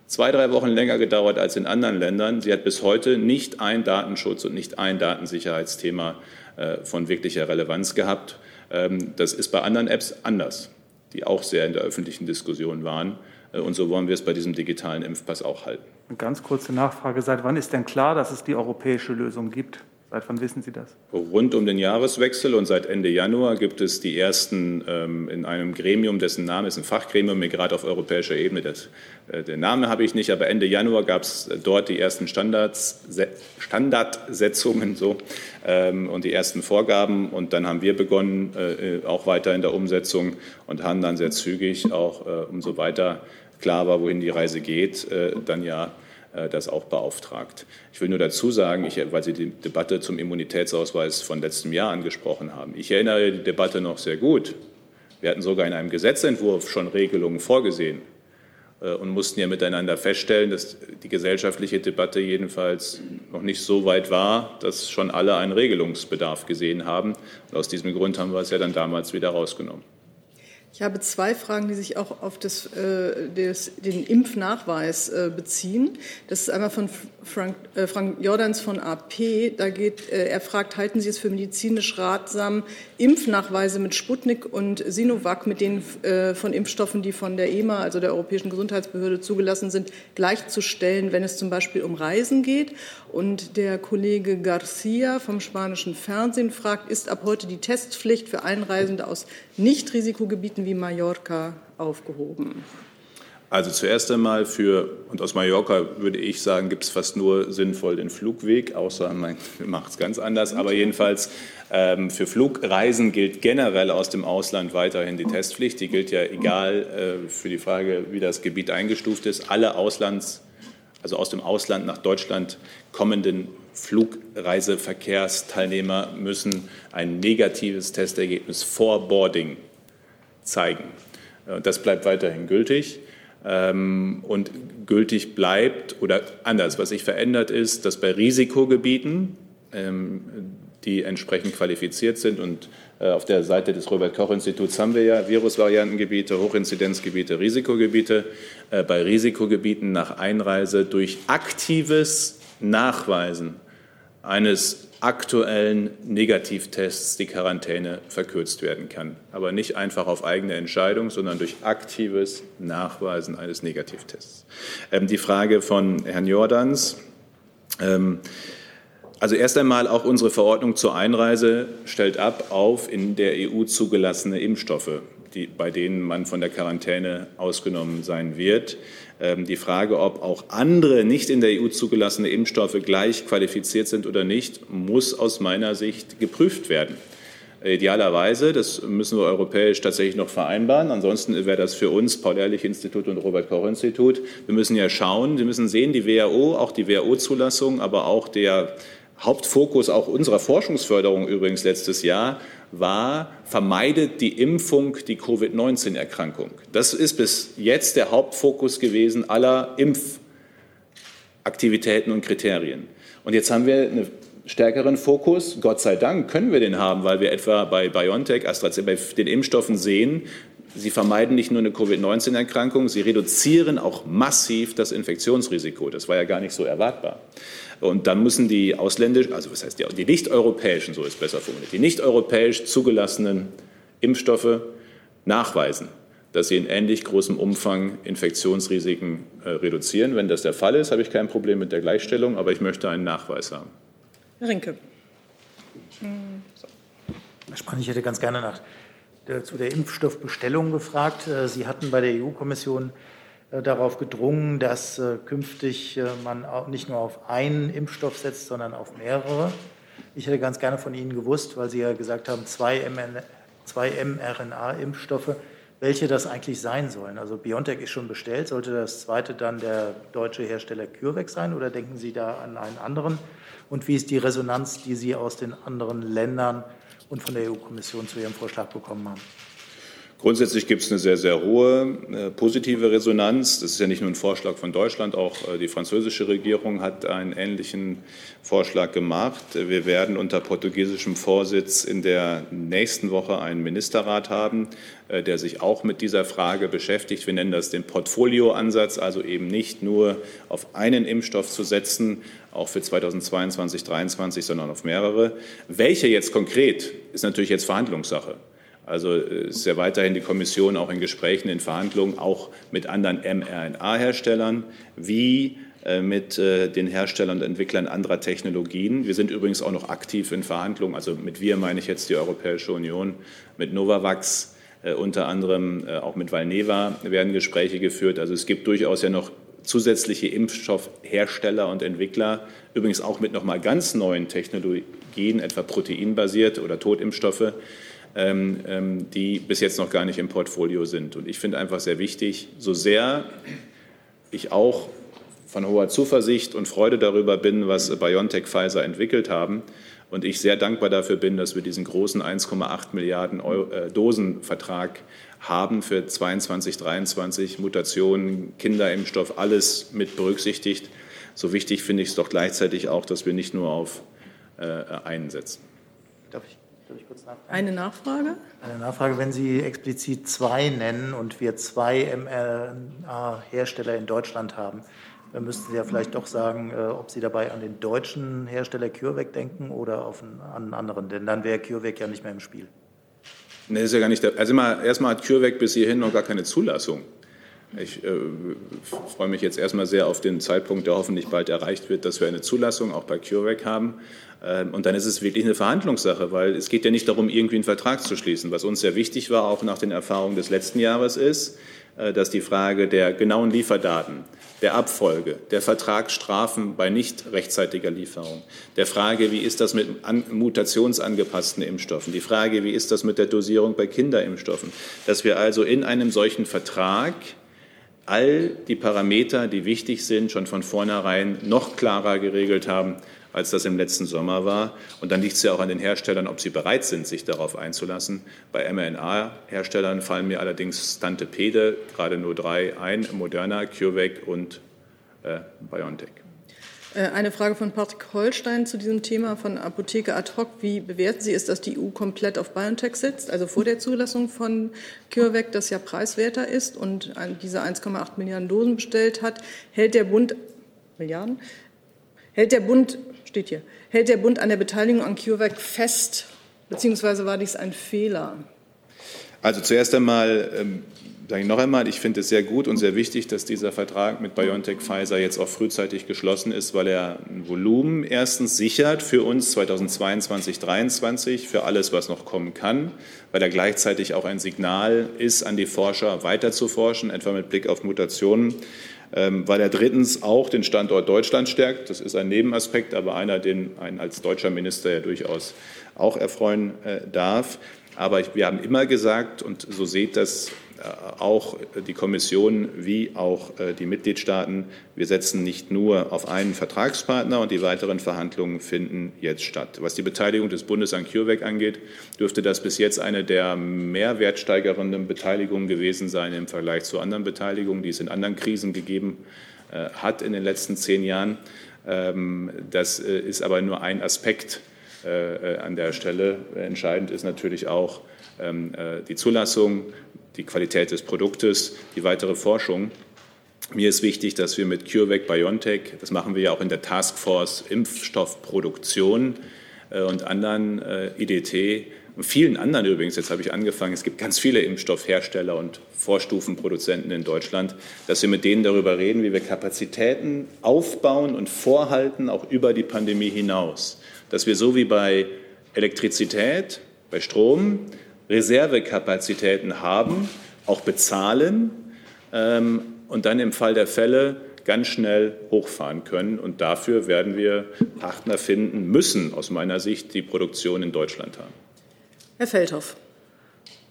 zwei, drei Wochen länger gedauert als in anderen Ländern. Sie hat bis heute nicht ein Datenschutz und nicht ein Datensicherheitsthema äh, von wirklicher Relevanz gehabt. Ähm, das ist bei anderen Apps anders, die auch sehr in der öffentlichen Diskussion waren. Äh, und so wollen wir es bei diesem digitalen Impfpass auch halten. Eine ganz kurze Nachfrage. Seit wann ist denn klar, dass es die europäische Lösung gibt? Seit wann wissen Sie das? Rund um den Jahreswechsel und seit Ende Januar gibt es die ersten ähm, in einem Gremium, dessen Name ist ein Fachgremium, mir gerade auf europäischer Ebene, das, äh, den Namen habe ich nicht, aber Ende Januar gab es dort die ersten Standards, Standardsetzungen so, ähm, und die ersten Vorgaben. Und dann haben wir begonnen, äh, auch weiter in der Umsetzung und haben dann sehr zügig auch, äh, umso weiter klar war, wohin die Reise geht, äh, dann ja äh, das auch beauftragt. Ich will nur dazu sagen, ich, weil Sie die Debatte zum Immunitätsausweis von letztem Jahr angesprochen haben. Ich erinnere die Debatte noch sehr gut. Wir hatten sogar in einem Gesetzentwurf schon Regelungen vorgesehen äh, und mussten ja miteinander feststellen, dass die gesellschaftliche Debatte jedenfalls noch nicht so weit war, dass schon alle einen Regelungsbedarf gesehen haben. Und aus diesem Grund haben wir es ja dann damals wieder rausgenommen. Ich habe zwei Fragen, die sich auch auf das, äh, des, den Impfnachweis äh, beziehen. Das ist einmal von Frank, äh, Frank Jordans von AP. Da geht, äh, er fragt, halten Sie es für medizinisch ratsam, Impfnachweise mit Sputnik und Sinovac mit den äh, von Impfstoffen, die von der EMA, also der Europäischen Gesundheitsbehörde, zugelassen sind, gleichzustellen, wenn es zum Beispiel um Reisen geht? Und der Kollege Garcia vom spanischen Fernsehen fragt, ist ab heute die Testpflicht für Einreisende aus Nicht-Risikogebieten wie Mallorca aufgehoben? Also zuerst einmal für, und aus Mallorca würde ich sagen, gibt es fast nur sinnvoll den Flugweg, außer man macht es ganz anders. Aber jedenfalls ähm, für Flugreisen gilt generell aus dem Ausland weiterhin die Testpflicht. Die gilt ja egal äh, für die Frage, wie das Gebiet eingestuft ist. Alle Auslands, also aus dem Ausland nach Deutschland kommenden Flugreiseverkehrsteilnehmer müssen ein negatives Testergebnis vor Boarding zeigen. Äh, das bleibt weiterhin gültig. Ähm, und gültig bleibt oder anders, was sich verändert ist, dass bei Risikogebieten, ähm, die entsprechend qualifiziert sind und auf der Seite des Robert-Koch-Instituts haben wir ja Virusvariantengebiete, Hochinzidenzgebiete, Risikogebiete. Äh, bei Risikogebieten nach Einreise durch aktives Nachweisen eines aktuellen Negativtests die Quarantäne verkürzt werden kann. Aber nicht einfach auf eigene Entscheidung, sondern durch aktives Nachweisen eines Negativtests. Ähm, die Frage von Herrn Jordans. Also erst einmal auch unsere Verordnung zur Einreise stellt ab auf in der EU zugelassene Impfstoffe, die, bei denen man von der Quarantäne ausgenommen sein wird. Ähm, die Frage, ob auch andere nicht in der EU zugelassene Impfstoffe gleich qualifiziert sind oder nicht, muss aus meiner Sicht geprüft werden. Idealerweise, das müssen wir europäisch tatsächlich noch vereinbaren. Ansonsten wäre das für uns Paul-Ehrlich-Institut und Robert-Koch-Institut. Wir müssen ja schauen, wir müssen sehen, die WHO, auch die WHO-Zulassung, aber auch der Hauptfokus auch unserer Forschungsförderung übrigens letztes Jahr war, vermeidet die Impfung die Covid-19-Erkrankung. Das ist bis jetzt der Hauptfokus gewesen aller Impfaktivitäten und Kriterien. Und jetzt haben wir einen stärkeren Fokus. Gott sei Dank können wir den haben, weil wir etwa bei BioNTech, AstraZeneca, bei den Impfstoffen sehen, sie vermeiden nicht nur eine Covid-19-Erkrankung, sie reduzieren auch massiv das Infektionsrisiko. Das war ja gar nicht so erwartbar. Und dann müssen die ausländischen, also was heißt die, die nicht-europäischen, so ist besser formuliert, die nicht-europäisch zugelassenen Impfstoffe nachweisen, dass sie in ähnlich großem Umfang Infektionsrisiken äh, reduzieren. Wenn das der Fall ist, habe ich kein Problem mit der Gleichstellung, aber ich möchte einen Nachweis haben. Herr Rinke. Herr Spahn, ich hätte ganz gerne nach, zu der Impfstoffbestellung gefragt. Äh, sie hatten bei der EU-Kommission äh, darauf gedrungen, dass äh, künftig äh, man nicht nur auf einen Impfstoff setzt, sondern auf mehrere. Ich hätte ganz gerne von Ihnen gewusst, weil Sie ja gesagt haben, zwei, zwei mRNA-Impfstoffe, welche das eigentlich sein sollen. Also BioNTech ist schon bestellt. Sollte das zweite dann der deutsche Hersteller CureVac sein oder denken Sie da an einen anderen? Und wie ist die Resonanz, die Sie aus den anderen Ländern und von der EU-Kommission zu Ihrem Vorschlag bekommen haben? Grundsätzlich gibt es eine sehr, sehr hohe äh, positive Resonanz. Das ist ja nicht nur ein Vorschlag von Deutschland, auch äh, die französische Regierung hat einen ähnlichen Vorschlag gemacht. Wir werden unter portugiesischem Vorsitz in der nächsten Woche einen Ministerrat haben, äh, der sich auch mit dieser Frage beschäftigt. Wir nennen das den Portfolioansatz, also eben nicht nur auf einen Impfstoff zu setzen, auch für 2022, 2023, sondern auf mehrere. Welche jetzt konkret, ist natürlich jetzt Verhandlungssache. Also äh, ist ja weiterhin die Kommission auch in Gesprächen, in Verhandlungen, auch mit anderen mRNA-Herstellern, wie äh, mit äh, den Herstellern und Entwicklern anderer Technologien. Wir sind übrigens auch noch aktiv in Verhandlungen, also mit wir meine ich jetzt die Europäische Union, mit Novavax, unter anderem auch mit Valneva werden Gespräche geführt. Also es gibt durchaus ja noch zusätzliche Impfstoffhersteller und Entwickler, übrigens auch mit nochmal ganz neuen Technologien, etwa proteinbasiert oder Totimpfstoffe, die bis jetzt noch gar nicht im Portfolio sind. Und ich finde einfach sehr wichtig, so sehr ich auch von hoher Zuversicht und Freude darüber bin, was BioNTech Pfizer entwickelt haben, und ich sehr dankbar dafür bin, dass wir diesen großen 1,8 Milliarden äh, Dosen Vertrag haben für 22, 23 Mutationen, Kinderimpfstoff, alles mit berücksichtigt. So wichtig finde ich es doch gleichzeitig auch, dass wir nicht nur auf äh, einen setzen. Darf ich, darf ich kurz nachfragen? Eine Nachfrage? Eine Nachfrage, wenn Sie explizit zwei nennen und wir zwei mRNA-Hersteller in Deutschland haben, dann müssten Sie ja vielleicht doch sagen, äh, ob Sie dabei an den deutschen Hersteller CureVac denken oder auf einen, an einen anderen, denn dann wäre CureVac ja nicht mehr im Spiel. Nee, ist ja gar nicht. Der, also mal, erstmal hat CureVac bis hierhin noch gar keine Zulassung. Ich äh, freue mich jetzt erstmal sehr auf den Zeitpunkt, der hoffentlich bald erreicht wird, dass wir eine Zulassung auch bei CureVac haben. Ähm, und dann ist es wirklich eine Verhandlungssache, weil es geht ja nicht darum, irgendwie einen Vertrag zu schließen. Was uns sehr wichtig war, auch nach den Erfahrungen des letzten Jahres, ist, äh, dass die Frage der genauen Lieferdaten, der Abfolge, der Vertragsstrafen bei nicht rechtzeitiger Lieferung, der Frage, wie ist das mit mutationsangepassten Impfstoffen, die Frage, wie ist das mit der Dosierung bei Kinderimpfstoffen, dass wir also in einem solchen Vertrag all die Parameter, die wichtig sind, schon von vornherein noch klarer geregelt haben, als das im letzten Sommer war. Und dann liegt es ja auch an den Herstellern, ob sie bereit sind, sich darauf einzulassen. Bei mRNA-Herstellern fallen mir allerdings Stantepede, gerade nur drei ein, Moderna, CureVac und äh, BioNTech. Äh, eine Frage von Patrick Holstein zu diesem Thema von Apotheke ad hoc. Wie bewerten Sie es, dass die EU komplett auf BioNTech setzt, also vor der Zulassung von CureVac, das ja preiswerter ist und diese 1,8 Milliarden Dosen bestellt hat? Hält der Bund Milliarden? Hält der Bund steht hier, hält der Bund an der Beteiligung an CureVac fest, beziehungsweise war dies ein Fehler? Also zuerst einmal ähm, sage ich noch einmal, ich finde es sehr gut und sehr wichtig, dass dieser Vertrag mit BioNTech Pfizer jetzt auch frühzeitig geschlossen ist, weil er ein Volumen erstens sichert für uns 2022, 2023, für alles, was noch kommen kann, weil er gleichzeitig auch ein Signal ist an die Forscher, weiter zu forschen, etwa mit Blick auf Mutationen ähm, weil er drittens auch den Standort Deutschland stärkt. Das ist ein Nebenaspekt, aber einer, den ein als deutscher Minister ja durchaus auch erfreuen äh, darf. Aber wir haben immer gesagt, und so seht das auch die Kommission wie auch äh, die Mitgliedstaaten, wir setzen nicht nur auf einen Vertragspartner und die weiteren Verhandlungen finden jetzt statt. Was die Beteiligung des Bundes an CureVac angeht, dürfte das bis jetzt eine der mehrwertsteigernden Beteiligungen gewesen sein im Vergleich zu anderen Beteiligungen, die es in anderen Krisen gegeben äh, hat in den letzten zehn Jahren. Ähm, das ist aber nur ein Aspekt an der Stelle. Entscheidend ist natürlich auch ähm, die Zulassung die Qualität des Produktes, die weitere Forschung. Mir ist wichtig, dass wir mit CureVac BioNTech, das machen wir ja auch in der Taskforce Impfstoffproduktion äh, und anderen äh, IDT, und vielen anderen übrigens, jetzt habe ich angefangen, es gibt ganz viele Impfstoffhersteller und Vorstufenproduzenten in Deutschland, dass wir mit denen darüber reden, wie wir Kapazitäten aufbauen und vorhalten, auch über die Pandemie hinaus. Dass wir so wie bei Elektrizität, bei Strom, Reservekapazitäten haben, auch bezahlen ähm, und dann im Fall der Fälle ganz schnell hochfahren können. Und dafür werden wir Partner finden müssen, aus meiner Sicht, die Produktion in Deutschland haben. Herr Feldhoff.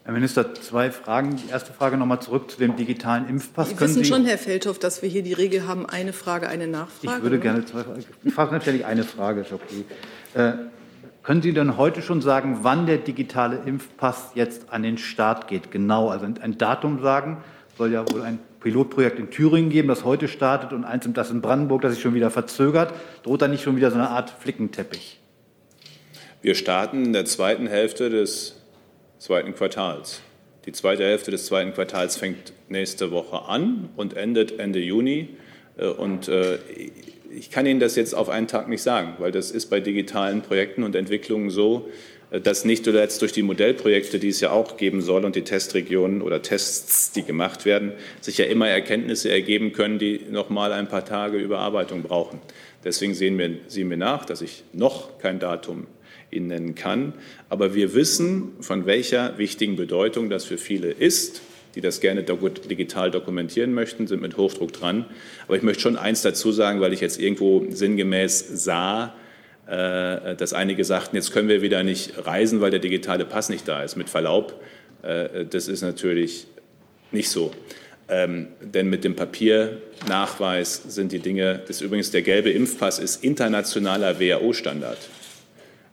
Herr Minister, zwei Fragen. Die erste Frage nochmal zurück zu dem digitalen Impfpass. Sie wissen Sie schon, Herr Feldhoff, dass wir hier die Regel haben, eine Frage, eine Nachfrage. Ich würde gerne zwei Fragen. Ich frage natürlich eine Frage, ist okay. Äh, können Sie denn heute schon sagen, wann der digitale Impfpass jetzt an den Start geht? Genau, also ein Datum sagen. Soll ja wohl ein Pilotprojekt in Thüringen geben, das heute startet, und eins das in Brandenburg, das sich schon wieder verzögert. Droht da nicht schon wieder so eine Art Flickenteppich? Wir starten in der zweiten Hälfte des zweiten Quartals. Die zweite Hälfte des zweiten Quartals fängt nächste Woche an und endet Ende Juni. Äh, und äh, ich kann Ihnen das jetzt auf einen Tag nicht sagen, weil das ist bei digitalen Projekten und Entwicklungen so. dass nicht zuletzt durch die Modellprojekte, die es ja auch geben soll und die Testregionen oder Tests, die gemacht werden, sich ja immer Erkenntnisse ergeben können, die noch mal ein paar Tage Überarbeitung brauchen. Deswegen sehen wir, sehen wir nach, dass ich noch kein Datum Ihnen nennen kann. Aber wir wissen, von welcher wichtigen Bedeutung das für viele ist, die das gerne digital dokumentieren möchten, sind mit Hochdruck dran. Aber ich möchte schon eins dazu sagen, weil ich jetzt irgendwo sinngemäß sah, äh, dass einige sagten, jetzt können wir wieder nicht reisen, weil der digitale Pass nicht da ist. Mit Verlaub, äh, das ist natürlich nicht so. Ähm, denn mit dem Papiernachweis sind die Dinge, das übrigens der gelbe Impfpass ist internationaler WHO-Standard,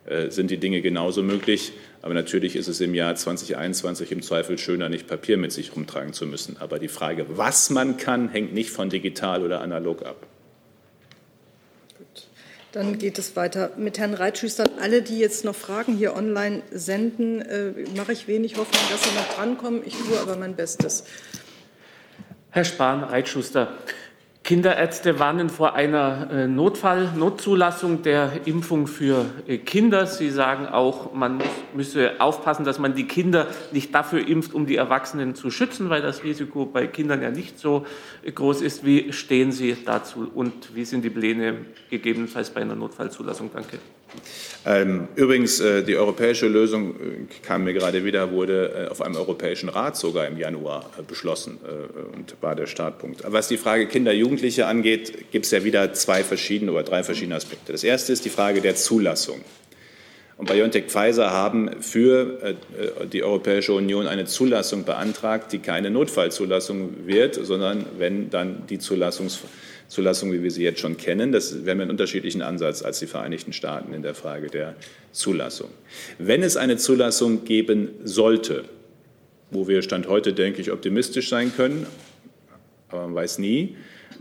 äh, sind die Dinge genauso möglich. Aber natürlich ist es im Jahr 2021 im Zweifel schöner, nicht Papier mit sich rumtragen zu müssen. Aber die Frage, was man kann, hängt nicht von digital oder analog ab. Dann geht es weiter mit Herrn Reitschüster. Alle, die jetzt noch Fragen hier online senden, äh, mache ich wenig Hoffnung, dass sie noch drankommen. Ich tue aber mein Bestes. Herr Spahn, Reitschüster. Kinderärzte warnen vor einer äh, Notfall, Notzulassung der Impfung für äh, Kinder. Sie sagen auch, man müsse aufpassen, dass man die Kinder nicht dafür impft, um die Erwachsenen zu schützen, weil das Risiko bei Kindern ja nicht so äh, groß ist. Wie stehen Sie dazu und wie sind die Pläne gegebenenfalls bei einer Notfallzulassung? Danke. Ähm, übrigens, äh, die europäische Lösung äh, kam mir gerade wieder, wurde äh, auf einem Europäischen Rat sogar im Januar beschlossen und war der Startpunkt. Was die Frage Kinder, Jugendliche angeht, gibt es ja wieder zwei verschiedene oder drei verschiedene Aspekte. Das erste ist die Frage der Zulassung. Und BioNTech Pfizer haben für die Europäische Union eine Zulassung beantragt, die keine Notfallzulassung wird, sondern wenn dann die Zulassungs Zulassung, wie wir sie jetzt schon kennen. Das, wir haben einen unterschiedlichen Ansatz als die Vereinigten Staaten in der Frage der Zulassung. Wenn es eine Zulassung geben sollte, wo wir Stand heute, denke ich, optimistisch sein können, aber man weiß nie,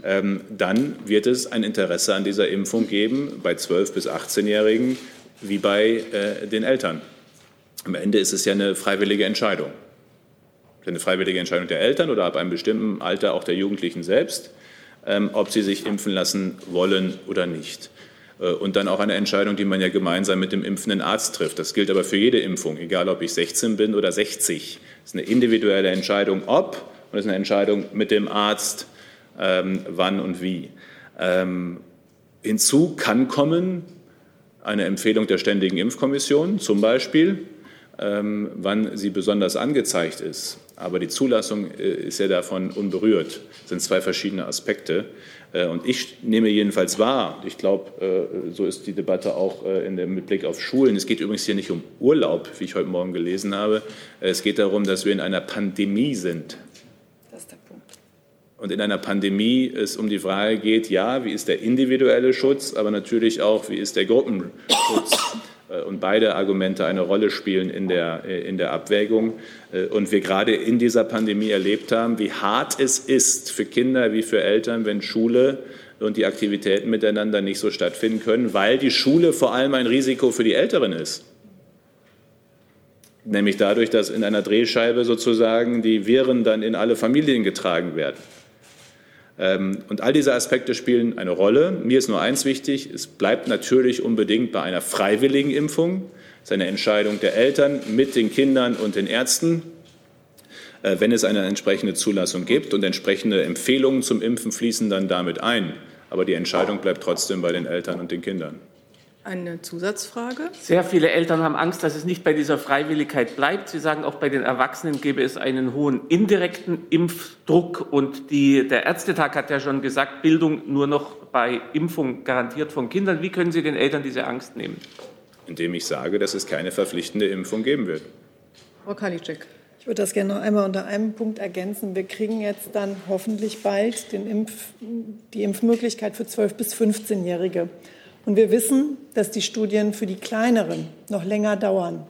ähm, dann wird es ein Interesse an dieser Impfung geben bei 12- bis 18-Jährigen wie bei äh, den Eltern. Am Ende ist es ja eine freiwillige Entscheidung. Eine freiwillige Entscheidung der Eltern oder ab einem bestimmten Alter auch der Jugendlichen selbst. Ähm, ob sie sich impfen lassen wollen oder nicht. Äh, und dann auch eine Entscheidung, die man ja gemeinsam mit dem impfenden Arzt trifft. Das gilt aber für jede Impfung, egal ob ich 16 bin oder 60. Das ist eine individuelle Entscheidung, ob, und das ist eine Entscheidung mit dem Arzt, ähm, wann und wie. Ähm, hinzu kann kommen eine Empfehlung der Ständigen Impfkommission, zum Beispiel, wann sie besonders angezeigt ist. Aber die Zulassung äh, ist ja davon unberührt. Das sind zwei verschiedene Aspekte. Äh, und ich nehme jedenfalls wahr, ich glaube, äh, so ist die Debatte auch mit Blick auf Schulen. Es geht übrigens hier nicht um Urlaub, wie ich heute Morgen gelesen habe. Es geht darum, dass wir in einer Pandemie sind. Das ist der Punkt. Und in einer Pandemie es um die Frage geht, ja, wie ist der individuelle Schutz, aber natürlich auch, wie ist der Gruppenschutz. Äh, und beide Argumente eine Rolle spielen in der, äh, in der Abwägung. Äh, und wir gerade in dieser Pandemie erlebt haben, wie hart es ist für Kinder wie für Eltern, wenn Schule und die Aktivitäten miteinander nicht so stattfinden können, weil die Schule vor allem ein Risiko für die Älteren ist. Nämlich dadurch, dass in einer Drehscheibe sozusagen die Viren dann in alle Familien getragen werden. Ähm, und all diese Aspekte spielen eine Rolle. Mir ist nur eins wichtig, es bleibt natürlich unbedingt bei einer freiwilligen Impfung. Das ist eine Entscheidung der Eltern mit den Kindern und den Ärzten. Äh, wenn es eine entsprechende Zulassung gibt und entsprechende Empfehlungen zum Impfen fließen dann damit ein. Aber die Entscheidung bleibt trotzdem bei den Eltern und den Kindern. Eine Zusatzfrage? Sehr viele Eltern haben Angst, dass es nicht bei dieser Freiwilligkeit bleibt. Sie sagen, auch bei den Erwachsenen gäbe es einen hohen indirekten Impfdruck. Und die, der Ärztetag hat ja schon gesagt, Bildung nur noch bei Impfung garantiert von Kindern. Wie können Sie den Eltern diese Angst nehmen? Indem ich sage, dass es keine verpflichtende Impfung geben wird. Frau Kalitschek. Ich würde das gerne noch einmal unter einem Punkt ergänzen. Wir kriegen jetzt dann hoffentlich bald Impf, die Impfmöglichkeit für 12- bis 15-Jährige. Und wir wissen, dass die Studien für die kleineren noch länger dauern.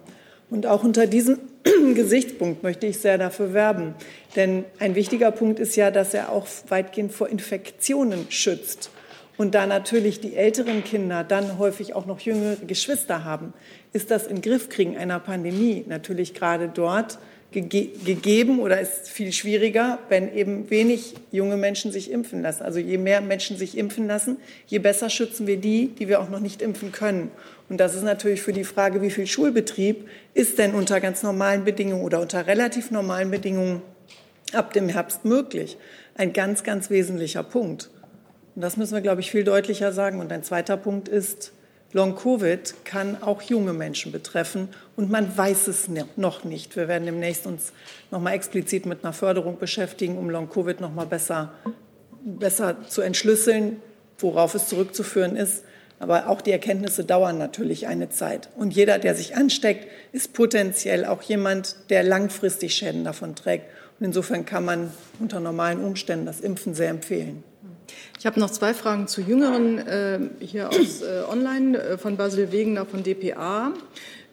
Und auch unter diesem Gesichtspunkt möchte ich sehr dafür werben. Denn ein wichtiger Punkt ist ja, dass er auch weitgehend vor Infektionen schützt. Und da natürlich die älteren Kinder dann häufig auch noch jüngere Geschwister haben, ist das in Griff kriegen einer Pandemie natürlich gerade dort gegeben oder ist viel schwieriger, wenn eben wenig junge Menschen sich impfen lassen. Also je mehr Menschen sich impfen lassen, je besser schützen wir die, die wir auch noch nicht impfen können. Und das ist natürlich für die Frage, wie viel Schulbetrieb ist denn unter ganz normalen Bedingungen oder unter relativ normalen Bedingungen ab dem Herbst möglich, ein ganz, ganz wesentlicher Punkt. Und das müssen wir, glaube ich, viel deutlicher sagen. Und ein zweiter Punkt ist, Long-Covid kann auch junge Menschen betreffen und man weiß es noch nicht. Wir werden demnächst uns noch mal explizit mit einer Förderung beschäftigen, um Long-Covid noch mal besser, besser zu entschlüsseln, worauf es zurückzuführen ist. Aber auch die Erkenntnisse dauern natürlich eine Zeit. Und jeder, der sich ansteckt, ist potenziell auch jemand, der langfristig Schäden davon trägt. Und insofern kann man unter normalen Umständen das Impfen sehr empfehlen. Ich habe noch zwei Fragen zu Jüngeren äh, hier aus äh, Online äh, von Basil Wegener von dpa.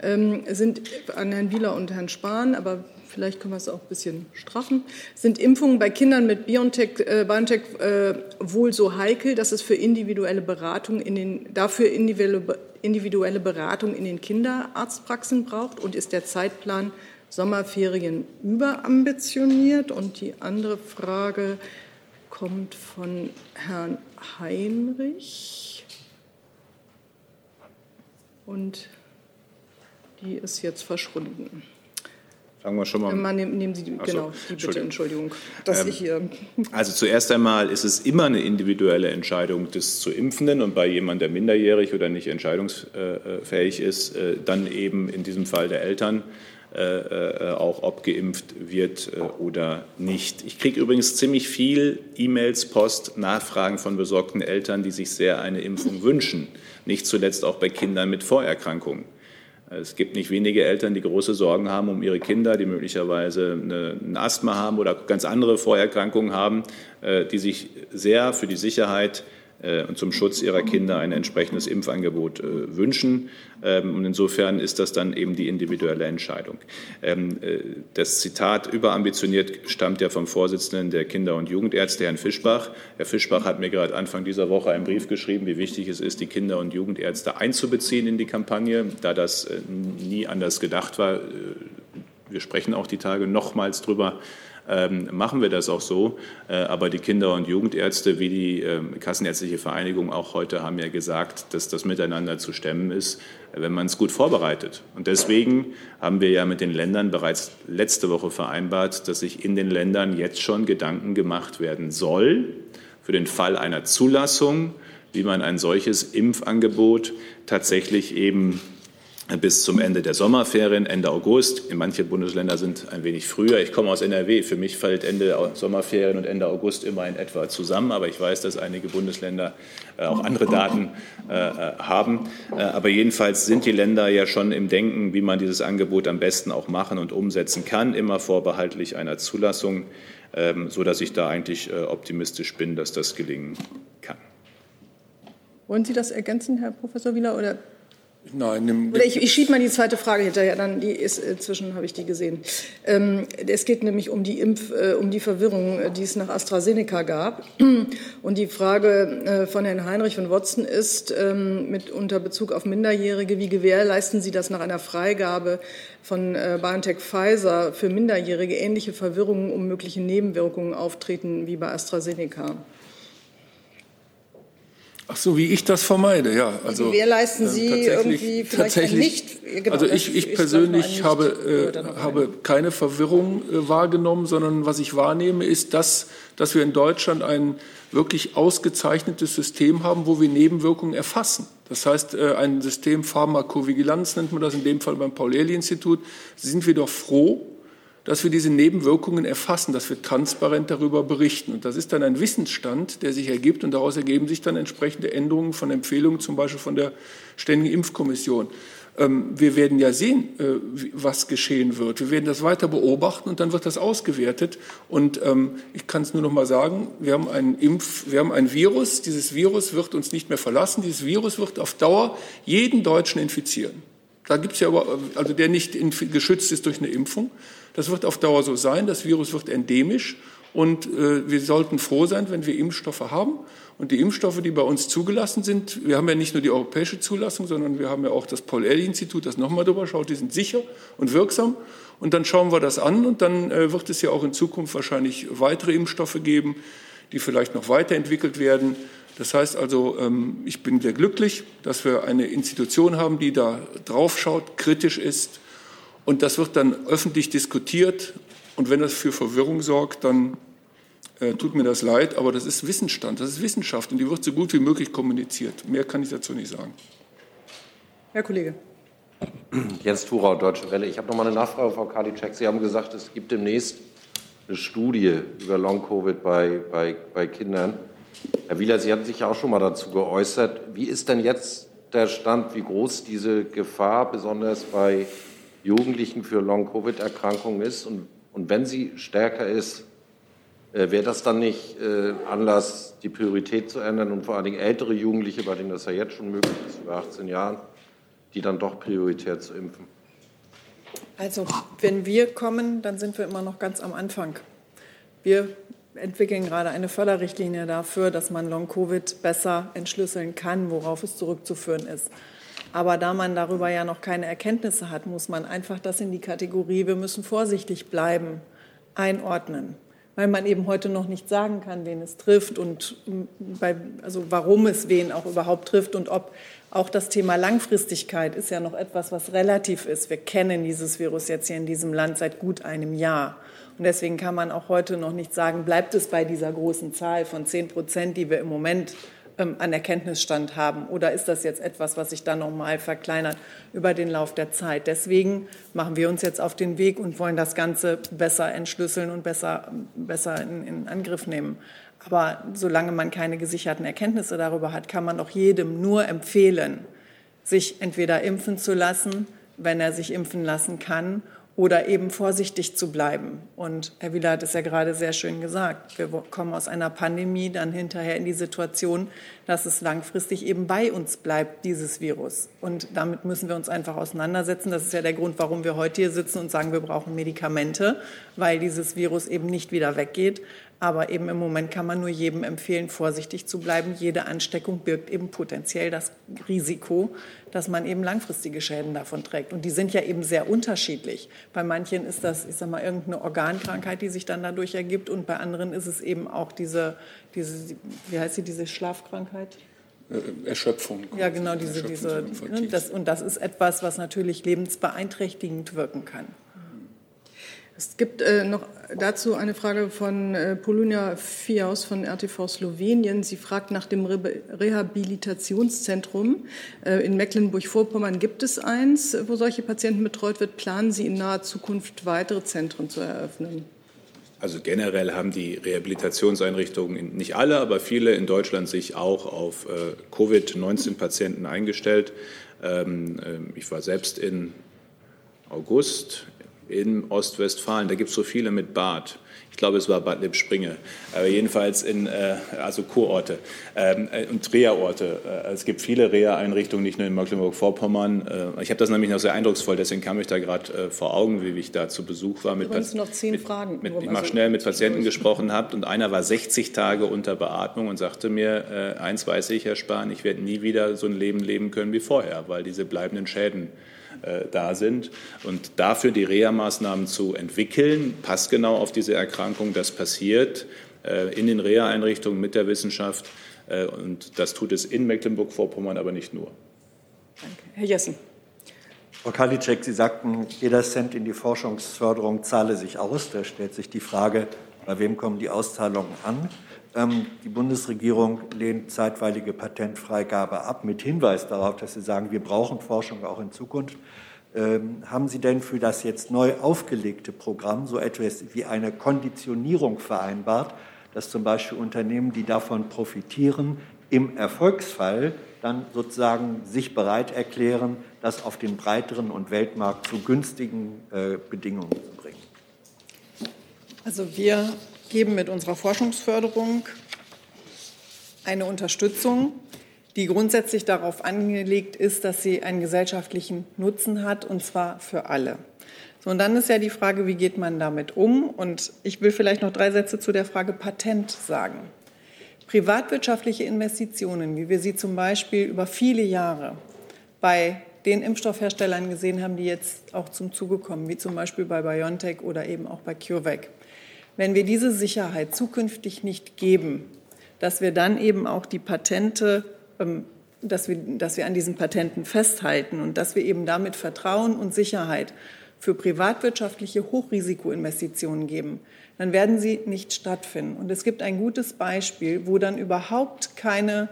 Ähm, sind an Herrn Wieler und Herrn Spahn, aber vielleicht können wir es auch ein bisschen straffen. Sind Impfungen bei Kindern mit BioNTech, äh, BioNTech äh, wohl so heikel, dass es für individuelle Beratung in den, dafür individuelle, individuelle Beratung in den Kinderarztpraxen braucht? Und ist der Zeitplan Sommerferien überambitioniert? Und die andere Frage, kommt von Herrn Heinrich. Und die ist jetzt verschwunden. Fangen wir schon mal an. Nehmen Sie die, so, genau, die bitte, Entschuldigung, dass ähm, ich hier. Also zuerst einmal ist es immer eine individuelle Entscheidung des zu Impfenden und bei jemandem, der minderjährig oder nicht entscheidungsfähig ist, äh, dann eben in diesem Fall der Eltern äh, äh, auch ob geimpft wird äh, oder nicht. Ich kriege übrigens ziemlich viel E-Mails, Post, Nachfragen von besorgten Eltern, die sich sehr eine Impfung wünschen, nicht zuletzt auch bei Kindern mit Vorerkrankungen. Es gibt nicht wenige Eltern, die große Sorgen haben um ihre Kinder, die möglicherweise ein Asthma haben oder ganz andere Vorerkrankungen haben, die sich sehr für die Sicherheit äh, und zum Schutz ihrer Kinder ein entsprechendes Impfangebot äh, wünschen. Ähm, und insofern ist das dann eben die individuelle Entscheidung. Ähm, äh, das Zitat überambitioniert stammt ja vom Vorsitzenden der Kinder- und Jugendärzte, Herrn Fischbach. Herr Fischbach hat mir gerade Anfang dieser Woche einen Brief geschrieben, wie wichtig es ist, die Kinder- und Jugendärzte einzubeziehen in die Kampagne, da das nie anders gedacht war. Wir sprechen auch die Tage nochmals drüber machen wir das auch so. Äh, aber die Kinder- und Jugendärzte wie die ähm, Kassenärztliche Vereinigung auch heute haben ja gesagt, dass das miteinander zu stemmen ist, wenn man es gut vorbereitet. Und deswegen haben wir ja mit den Ländern bereits letzte Woche vereinbart, dass sich in den Ländern jetzt schon Gedanken gemacht werden soll für den Fall einer Zulassung, wie man ein solches Impfangebot tatsächlich eben bis zum Ende der Sommerferien, Ende August. In manche Bundesländer sind ein wenig früher. Ich komme aus NRW. Für mich fällt Ende Sommerferien und Ende August immer in etwa zusammen. Aber ich weiß, dass einige Bundesländer äh, auch andere Daten äh, haben. Äh, aber jedenfalls sind die Länder ja schon im Denken, wie man dieses Angebot am besten auch machen und umsetzen kann, immer vorbehaltlich einer Zulassung, ähm, sodass ich da eigentlich optimistisch bin, dass das gelingen kann. Wollen Sie das ergänzen, Herr Professor Wieler, oder Nein, Oder ich, ich schiebe mal die zweite Frage hinterher, dann die ist inzwischen habe ich die gesehen. Ähm, es geht nämlich um die Impf, äh, um die Verwirrung, äh, die es nach AstraZeneca gab. Und die Frage äh, von Herrn Heinrich von Watson ist ähm, mit unter Bezug auf Minderjährige, wie gewährleisten Sie das nach einer Freigabe von äh, BioNTech Pfizer für Minderjährige ähnliche Verwirrungen um mögliche Nebenwirkungen auftreten wie bei AstraZeneca? Ach so, wie ich das vermeide, ja. Also gewährleisten äh, Sie äh, irgendwie vielleicht tatsächlich, nicht? Genau, also ich, ich persönlich habe, äh, habe keine Verwirrung äh, wahrgenommen, sondern was ich wahrnehme, ist das, dass wir in Deutschland ein wirklich ausgezeichnetes System haben, wo wir Nebenwirkungen erfassen. Das heißt, äh, ein System Pharmakovigilanz nennt man das in dem Fall beim Paul-Ehrlich-Institut. Sind wir doch froh, dass wir diese Nebenwirkungen erfassen, dass wir transparent darüber berichten. Und das ist dann ein Wissensstand, der sich ergibt und daraus ergeben sich dann entsprechende Änderungen von Empfehlungen, zum Beispiel von der Ständigen Impfkommission. Ähm, wir werden ja sehen, äh, was geschehen wird. Wir werden das weiter beobachten und dann wird das ausgewertet. Und ähm, ich kann es nur noch mal sagen, wir haben einen Impf, wir haben ein Virus. Dieses Virus wird uns nicht mehr verlassen. Dieses Virus wird auf Dauer jeden Deutschen infizieren. Da gibt es ja aber, also der nicht geschützt ist durch eine Impfung. Das wird auf Dauer so sein. Das Virus wird endemisch Und äh, wir sollten froh sein, wenn wir Impfstoffe haben. Und die Impfstoffe, die bei uns zugelassen sind, wir haben ja nicht nur die europäische Zulassung, sondern wir haben ja auch das Paul-Ehrlich-Institut, das nochmal drüber schaut, die sind sicher und wirksam. Und dann schauen wir das an und dann äh, wird es ja auch in Zukunft wahrscheinlich weitere Impfstoffe geben, die vielleicht noch weiterentwickelt werden. Das heißt also, ähm, ich bin sehr glücklich, dass wir eine Institution haben, die da drauf schaut, kritisch ist. Und das wird dann öffentlich diskutiert. Und wenn das für Verwirrung sorgt, dann äh, tut mir das leid, aber das ist Wissensstand, das ist Wissenschaft und die wird so gut wie möglich kommuniziert. Mehr kann ich dazu nicht sagen. Herr Kollege. Jens Thurau, Deutsche Welle. Ich habe noch mal eine Nachfrage, Frau Karliczek. Sie haben gesagt, es gibt demnächst eine Studie über Long-Covid bei, bei, bei Kindern. Herr Wieler, Sie hatten sich ja auch schon mal dazu geäußert. Wie ist denn jetzt der Stand, wie groß diese Gefahr besonders bei Jugendlichen für Long-Covid-Erkrankungen ist? Und, und wenn sie stärker ist, äh, wäre das dann nicht äh, Anlass, die Priorität zu ändern und vor allen Dingen ältere Jugendliche, bei denen das ja jetzt schon möglich ist, über 18 Jahren, die dann doch prioritär zu impfen? Also, wenn wir kommen, dann sind wir immer noch ganz am Anfang. Wir entwickeln gerade eine Förderrichtlinie dafür, dass man Long-Covid besser entschlüsseln kann, worauf es zurückzuführen ist. Aber da man darüber ja noch keine Erkenntnisse hat, muss man einfach das in die Kategorie, wir müssen vorsichtig bleiben, einordnen weil man eben heute noch nicht sagen kann, wen es trifft und bei, also warum es wen auch überhaupt trifft und ob auch das Thema Langfristigkeit ist ja noch etwas, was relativ ist. Wir kennen dieses Virus jetzt hier in diesem Land seit gut einem Jahr. Und deswegen kann man auch heute noch nicht sagen, bleibt es bei dieser großen Zahl von zehn Prozent, die wir im Moment ähm, an Erkenntnisstand haben? Oder ist das jetzt etwas, was sich dann nochmal verkleinert über den Lauf der Zeit? Deswegen machen wir uns jetzt auf den Weg und wollen das Ganze besser entschlüsseln und besser, besser in, in Angriff nehmen. Aber solange man keine gesicherten Erkenntnisse darüber hat, kann man auch jedem nur empfehlen, sich entweder impfen zu lassen, wenn er sich impfen lassen kann, oder eben vorsichtig zu bleiben. Und Herr Wieler hat es ja gerade sehr schön gesagt. Wir kommen aus einer Pandemie dann hinterher in die Situation, dass es langfristig eben bei uns bleibt, dieses Virus. Und damit müssen wir uns einfach auseinandersetzen. Das ist ja der Grund, warum wir heute hier sitzen und sagen, wir brauchen Medikamente, weil dieses Virus eben nicht wieder weggeht. Aber eben im Moment kann man nur jedem empfehlen, vorsichtig zu bleiben. Jede Ansteckung birgt eben potenziell das Risiko, dass man eben langfristige Schäden davon trägt. Und die sind ja eben sehr unterschiedlich. Bei manchen ist das, ich sag mal, irgendeine Organkrankheit, die sich dann dadurch ergibt. Und bei anderen ist es eben auch diese, diese wie heißt sie, diese Schlafkrankheit? Äh, Erschöpfung. Ja, genau, diese, diese, ne, das, und das ist etwas, was natürlich lebensbeeinträchtigend wirken kann. Es gibt äh, noch dazu eine Frage von äh, Polunia Fiaus von RTV Slowenien. Sie fragt nach dem Re Rehabilitationszentrum. Äh, in Mecklenburg-Vorpommern gibt es eins, wo solche Patienten betreut wird. Planen Sie in naher Zukunft weitere Zentren zu eröffnen? Also generell haben die Rehabilitationseinrichtungen, nicht alle, aber viele in Deutschland sich auch auf äh, Covid-19-Patienten eingestellt. Ähm, äh, ich war selbst in August in Ostwestfalen. Da gibt es so viele mit Bad. Ich glaube, es war Bad Lippspringe. Aber jedenfalls in, äh, also Kurorte ähm, äh, und Reha-Orte. Äh, es gibt viele Reha-Einrichtungen, nicht nur in Mecklenburg-Vorpommern. Ich habe das nämlich noch sehr eindrucksvoll, deswegen kam ich da gerade vor Augen, wie ich da zu Besuch war. Mit, Übrigens noch zehn mit, Fragen. Mit, ich mache schnell mit Patienten gesprochen habe und einer war 60 Tage unter Beatmung und sagte mir, äh, eins weiß ich, Herr Spahn, ich werde nie wieder so ein Leben leben können wie vorher, weil diese bleibenden Schäden äh, da sind. Und dafür die Reha-Maßnahmen zu entwickeln, passt genau auf diese Erkrankung. Das passiert äh, in den Reha-Einrichtungen mit der Wissenschaft. Äh, und das tut es in Mecklenburg-Vorpommern, aber nicht nur. Danke. Herr Jessen. Frau Karliczek, Sie sagten, jeder Cent in die Forschungsförderung zahle sich aus. Da stellt sich die Frage, bei wem kommen die Auszahlungen an? Ähm, die Bundesregierung lehnt zeitweilige Patentfreigabe ab mit Hinweis darauf, dass Sie sagen, wir brauchen Forschung auch in Zukunft. Ähm, haben Sie denn für das jetzt neu aufgelegte Programm so etwas wie eine Konditionierung vereinbart, dass zum Beispiel Unternehmen, die davon profitieren, im Erfolgsfall dann sozusagen sich bereit erklären, das auf den breiteren und Weltmarkt zu günstigen äh, Bedingungen zu bringen? Also wir geben mit unserer Forschungsförderung eine Unterstützung, die grundsätzlich darauf angelegt ist, dass sie einen gesellschaftlichen Nutzen hat, und zwar für alle. So, und dann ist ja die Frage, wie geht man damit um? Und ich will vielleicht noch drei Sätze zu der Frage Patent sagen. Privatwirtschaftliche Investitionen, wie wir sie zum Beispiel über viele Jahre bei den Impfstoffherstellern gesehen haben, die jetzt auch zum Zuge kommen, wie zum Beispiel bei BioNTech oder eben auch bei CureVac. Wenn wir diese Sicherheit zukünftig nicht geben, dass wir dann eben auch die Patente, ähm, dass wir, dass wir an diesen Patenten festhalten und dass wir eben damit Vertrauen und Sicherheit für privatwirtschaftliche Hochrisikoinvestitionen geben, dann werden sie nicht stattfinden. Und es gibt ein gutes Beispiel, wo dann überhaupt keine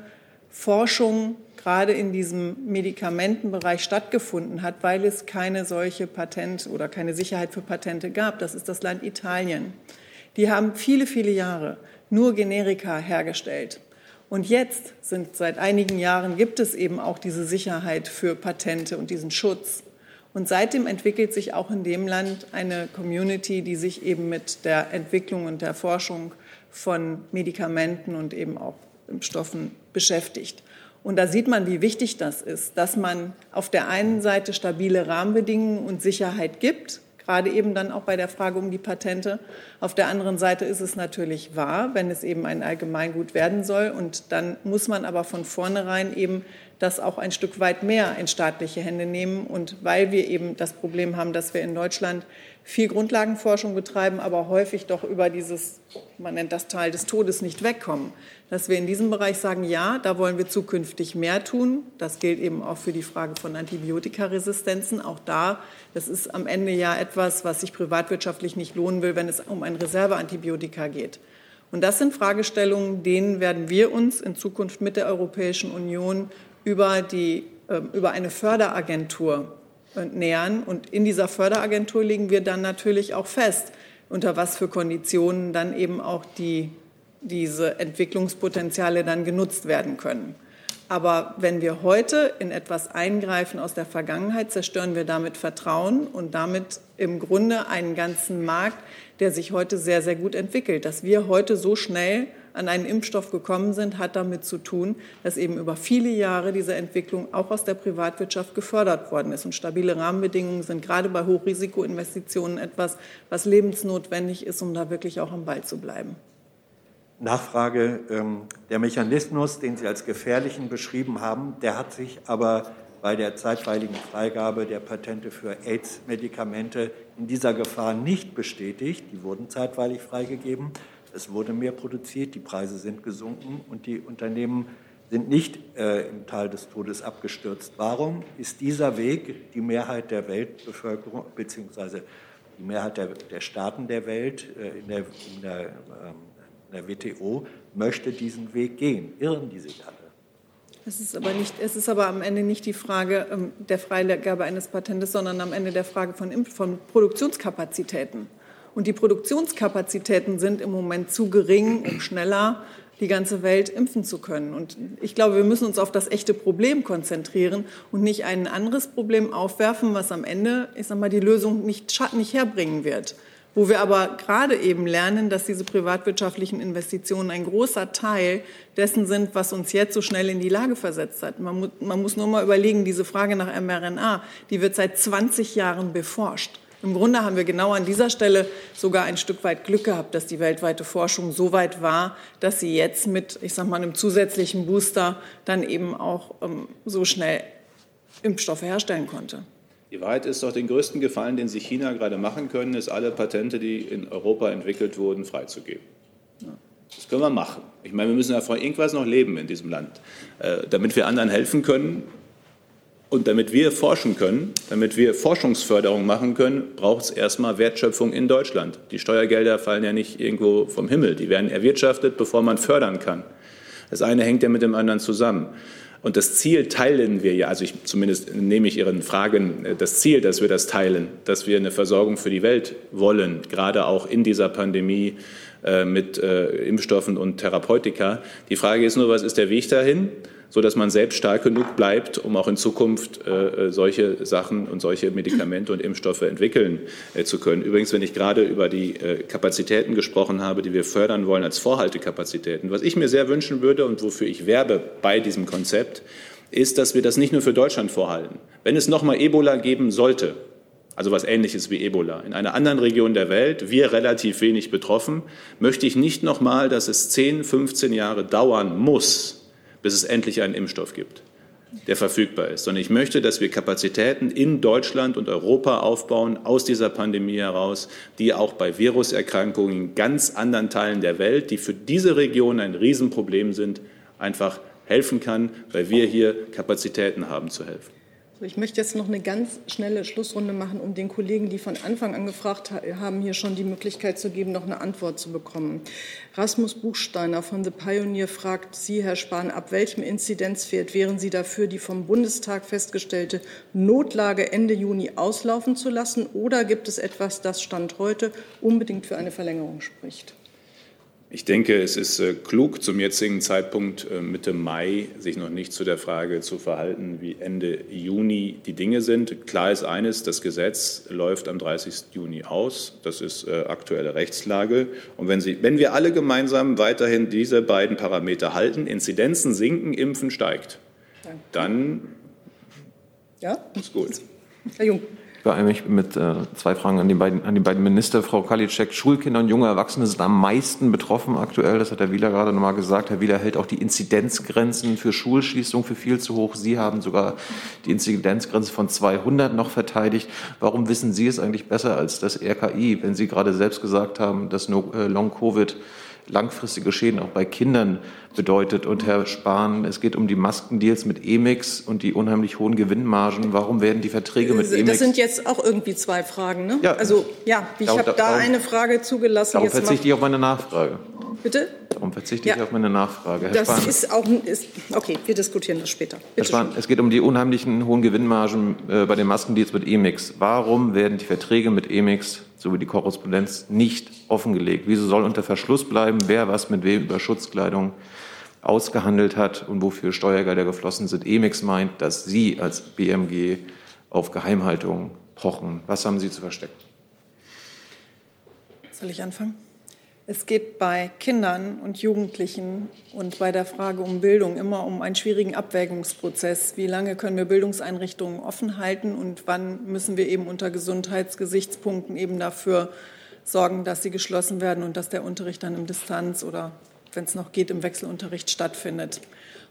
Forschung gerade in diesem Medikamentenbereich stattgefunden hat, weil es keine solche Patent oder keine Sicherheit für Patente gab. Das ist das Land Italien. Die haben viele, viele Jahre nur Generika hergestellt. Und jetzt sind seit einigen Jahren gibt es eben auch diese Sicherheit für Patente und diesen Schutz. Und seitdem entwickelt sich auch in dem Land eine Community, die sich eben mit der Entwicklung und der Forschung von Medikamenten und eben auch Impfstoffen beschäftigt. Und da sieht man, wie wichtig das ist, dass man auf der einen Seite stabile Rahmenbedingungen und Sicherheit gibt, gerade eben dann auch bei der Frage um die Patente. Auf der anderen Seite ist es natürlich wahr, wenn es eben ein Allgemeingut werden soll. Und dann muss man aber von vornherein eben das auch ein Stück weit mehr in staatliche Hände nehmen. Und weil wir eben das Problem haben, dass wir in Deutschland viel Grundlagenforschung betreiben, aber häufig doch über dieses, man nennt das Tal des Todes, nicht wegkommen. Dass wir in diesem Bereich sagen, ja, da wollen wir zukünftig mehr tun. Das gilt eben auch für die Frage von Antibiotikaresistenzen. Auch da, das ist am Ende ja etwas, was sich privatwirtschaftlich nicht lohnen will, wenn es um ein Reserveantibiotika geht. Und das sind Fragestellungen, denen werden wir uns in Zukunft mit der Europäischen Union über, die, ähm, über eine Förderagentur nähern. Und in dieser Förderagentur legen wir dann natürlich auch fest, unter was für Konditionen dann eben auch die, diese Entwicklungspotenziale dann genutzt werden können. Aber wenn wir heute in etwas eingreifen aus der Vergangenheit, zerstören wir damit Vertrauen und damit im Grunde einen ganzen Markt, der sich heute sehr, sehr gut entwickelt. Dass wir heute so schnell an einen Impfstoff gekommen sind, hat damit zu tun, dass eben über viele Jahre diese Entwicklung auch aus der Privatwirtschaft gefördert worden ist. Und stabile Rahmenbedingungen sind gerade bei Hochrisikoinvestitionen etwas, was lebensnotwendig ist, um da wirklich auch am Ball zu bleiben. Nachfrage. Ähm, der Mechanismus, den Sie als gefährlichen beschrieben haben, der hat sich aber bei der zeitweiligen Freigabe der Patente für AIDS-Medikamente in dieser Gefahr nicht bestätigt. Die wurden zeitweilig freigegeben. Es wurde mehr produziert, die Preise sind gesunken und die Unternehmen sind nicht äh, im Tal des Todes abgestürzt. Warum ist dieser Weg die Mehrheit der Weltbevölkerung beziehungsweise die Mehrheit der, der Staaten der Welt äh, in, der, in, der, ähm, in der WTO möchte diesen Weg gehen? Irren die sich alle? Es ist aber nicht, es ist aber am Ende nicht die Frage ähm, der Freigabe eines Patentes, sondern am Ende der Frage von, von Produktionskapazitäten. Und die Produktionskapazitäten sind im Moment zu gering, um schneller die ganze Welt impfen zu können. Und ich glaube, wir müssen uns auf das echte Problem konzentrieren und nicht ein anderes Problem aufwerfen, was am Ende, ich sag mal, die Lösung nicht, nicht herbringen wird. Wo wir aber gerade eben lernen, dass diese privatwirtschaftlichen Investitionen ein großer Teil dessen sind, was uns jetzt so schnell in die Lage versetzt hat. Man, mu man muss nur mal überlegen, diese Frage nach mRNA, die wird seit 20 Jahren beforscht. Im Grunde haben wir genau an dieser Stelle sogar ein Stück weit Glück gehabt, dass die weltweite Forschung so weit war, dass sie jetzt mit, ich sage mal, einem zusätzlichen Booster dann eben auch ähm, so schnell Impfstoffe herstellen konnte. Die Wahrheit ist doch, den größten Gefallen, den sich China gerade machen können, ist alle Patente, die in Europa entwickelt wurden, freizugeben. Das können wir machen. Ich meine, wir müssen ja von irgendwas noch leben in diesem Land. Äh, damit wir anderen helfen können, und damit wir forschen können, damit wir Forschungsförderung machen können, braucht es erstmal Wertschöpfung in Deutschland. Die Steuergelder fallen ja nicht irgendwo vom Himmel. Die werden erwirtschaftet, bevor man fördern kann. Das eine hängt ja mit dem anderen zusammen. Und das Ziel teilen wir ja, also ich, zumindest nehme ich Ihren Fragen äh, das Ziel, dass wir das teilen, dass wir eine Versorgung für die Welt wollen, gerade auch in dieser Pandemie mit äh, Impfstoffen und Therapeutika. Die Frage ist nur, was ist der Weg dahin? so dass man selbst stark genug bleibt, um auch in Zukunft äh, solche Sachen und solche Medikamente und Impfstoffe entwickeln äh, zu können. Übrigens, wenn ich gerade über die äh, Kapazitäten gesprochen habe, die wir fördern wollen als Vorhaltekapazitäten, was ich mir sehr wünschen würde und wofür ich werbe bei diesem Konzept, ist, dass wir das nicht nur für Deutschland vorhalten. Wenn es nochmal Ebola geben sollte, also was ähnliches wie Ebola. In einer anderen Region der Welt, wir relativ wenig betroffen, möchte ich nicht noch mal, dass es 10, 15 Jahre dauern muss, bis es endlich einen Impfstoff gibt, der verfügbar ist, sondern ich möchte, dass wir Kapazitäten in Deutschland und Europa aufbauen aus dieser Pandemie heraus, die auch bei Viruserkrankungen in ganz anderen Teilen der Welt, die für diese Region ein Riesenproblem sind, einfach helfen kann, weil wir hier Kapazitäten haben zu helfen. Ich möchte jetzt noch eine ganz schnelle Schlussrunde machen, um den Kollegen, die von Anfang an gefragt haben, hier schon die Möglichkeit zu geben, noch eine Antwort zu bekommen. Rasmus Buchsteiner von The Pioneer fragt Sie, Herr Spahn, ab welchem Inzidenzwert wären Sie dafür, die vom Bundestag festgestellte Notlage Ende Juni auslaufen zu lassen? Oder gibt es etwas, das Stand heute unbedingt für eine Verlängerung spricht? Ich denke, es ist äh, klug, zum jetzigen Zeitpunkt äh, Mitte Mai sich noch nicht zu der Frage zu verhalten, wie Ende Juni die Dinge sind. Klar ist eines, das Gesetz läuft am 30. Juni aus. Das ist äh, aktuelle Rechtslage. Und wenn, Sie, wenn wir alle gemeinsam weiterhin diese beiden Parameter halten, Inzidenzen sinken, Impfen steigt, dann ja? ist gut. Herr Jung beeile mich mit äh, zwei Fragen an die, beiden, an die beiden Minister. Frau Kalitschek, Schulkinder und junge Erwachsene sind am meisten betroffen aktuell. Das hat Herr Wieler gerade nochmal gesagt. Herr Wieler hält auch die Inzidenzgrenzen für Schulschließung für viel zu hoch. Sie haben sogar die Inzidenzgrenze von 200 noch verteidigt. Warum wissen Sie es eigentlich besser als das RKI, wenn Sie gerade selbst gesagt haben, dass äh, Long-Covid langfristige Schäden auch bei Kindern bedeutet. Und Herr Spahn, es geht um die Maskendeals mit Emix und die unheimlich hohen Gewinnmargen. Warum werden die Verträge mit Emix? Das sind jetzt auch irgendwie zwei Fragen, ne? Ja. Also ja, ich habe da darum, eine Frage zugelassen. Darum jetzt verzichte ich auf meine Nachfrage. Bitte? Darum verzichte Ja. ich auf meine Nachfrage. Herr Das Spahn, ist auch ist, okay. Wir diskutieren das später. Herr Bitte Spahn, es geht um die unheimlichen hohen Gewinnmargen äh, bei den Maskendeals mit Emix. Warum werden die Verträge mit Emix sowie die Korrespondenz nicht offengelegt? Wieso soll unter Verschluss bleiben, wer was mit wem über Schutzkleidung ausgehandelt hat und wofür Steuergelder geflossen sind? Emix meint, dass Sie als BMG auf Geheimhaltung pochen. Was haben Sie zu verstecken? Soll ich anfangen? Es geht bei Kindern und Jugendlichen und bei der Frage um Bildung immer um einen schwierigen Abwägungsprozess. Wie lange können wir Bildungseinrichtungen offen halten und wann müssen wir eben unter Gesundheitsgesichtspunkten eben dafür sorgen, dass sie geschlossen werden und dass der Unterricht dann im Distanz oder wenn es noch geht, im Wechselunterricht stattfindet.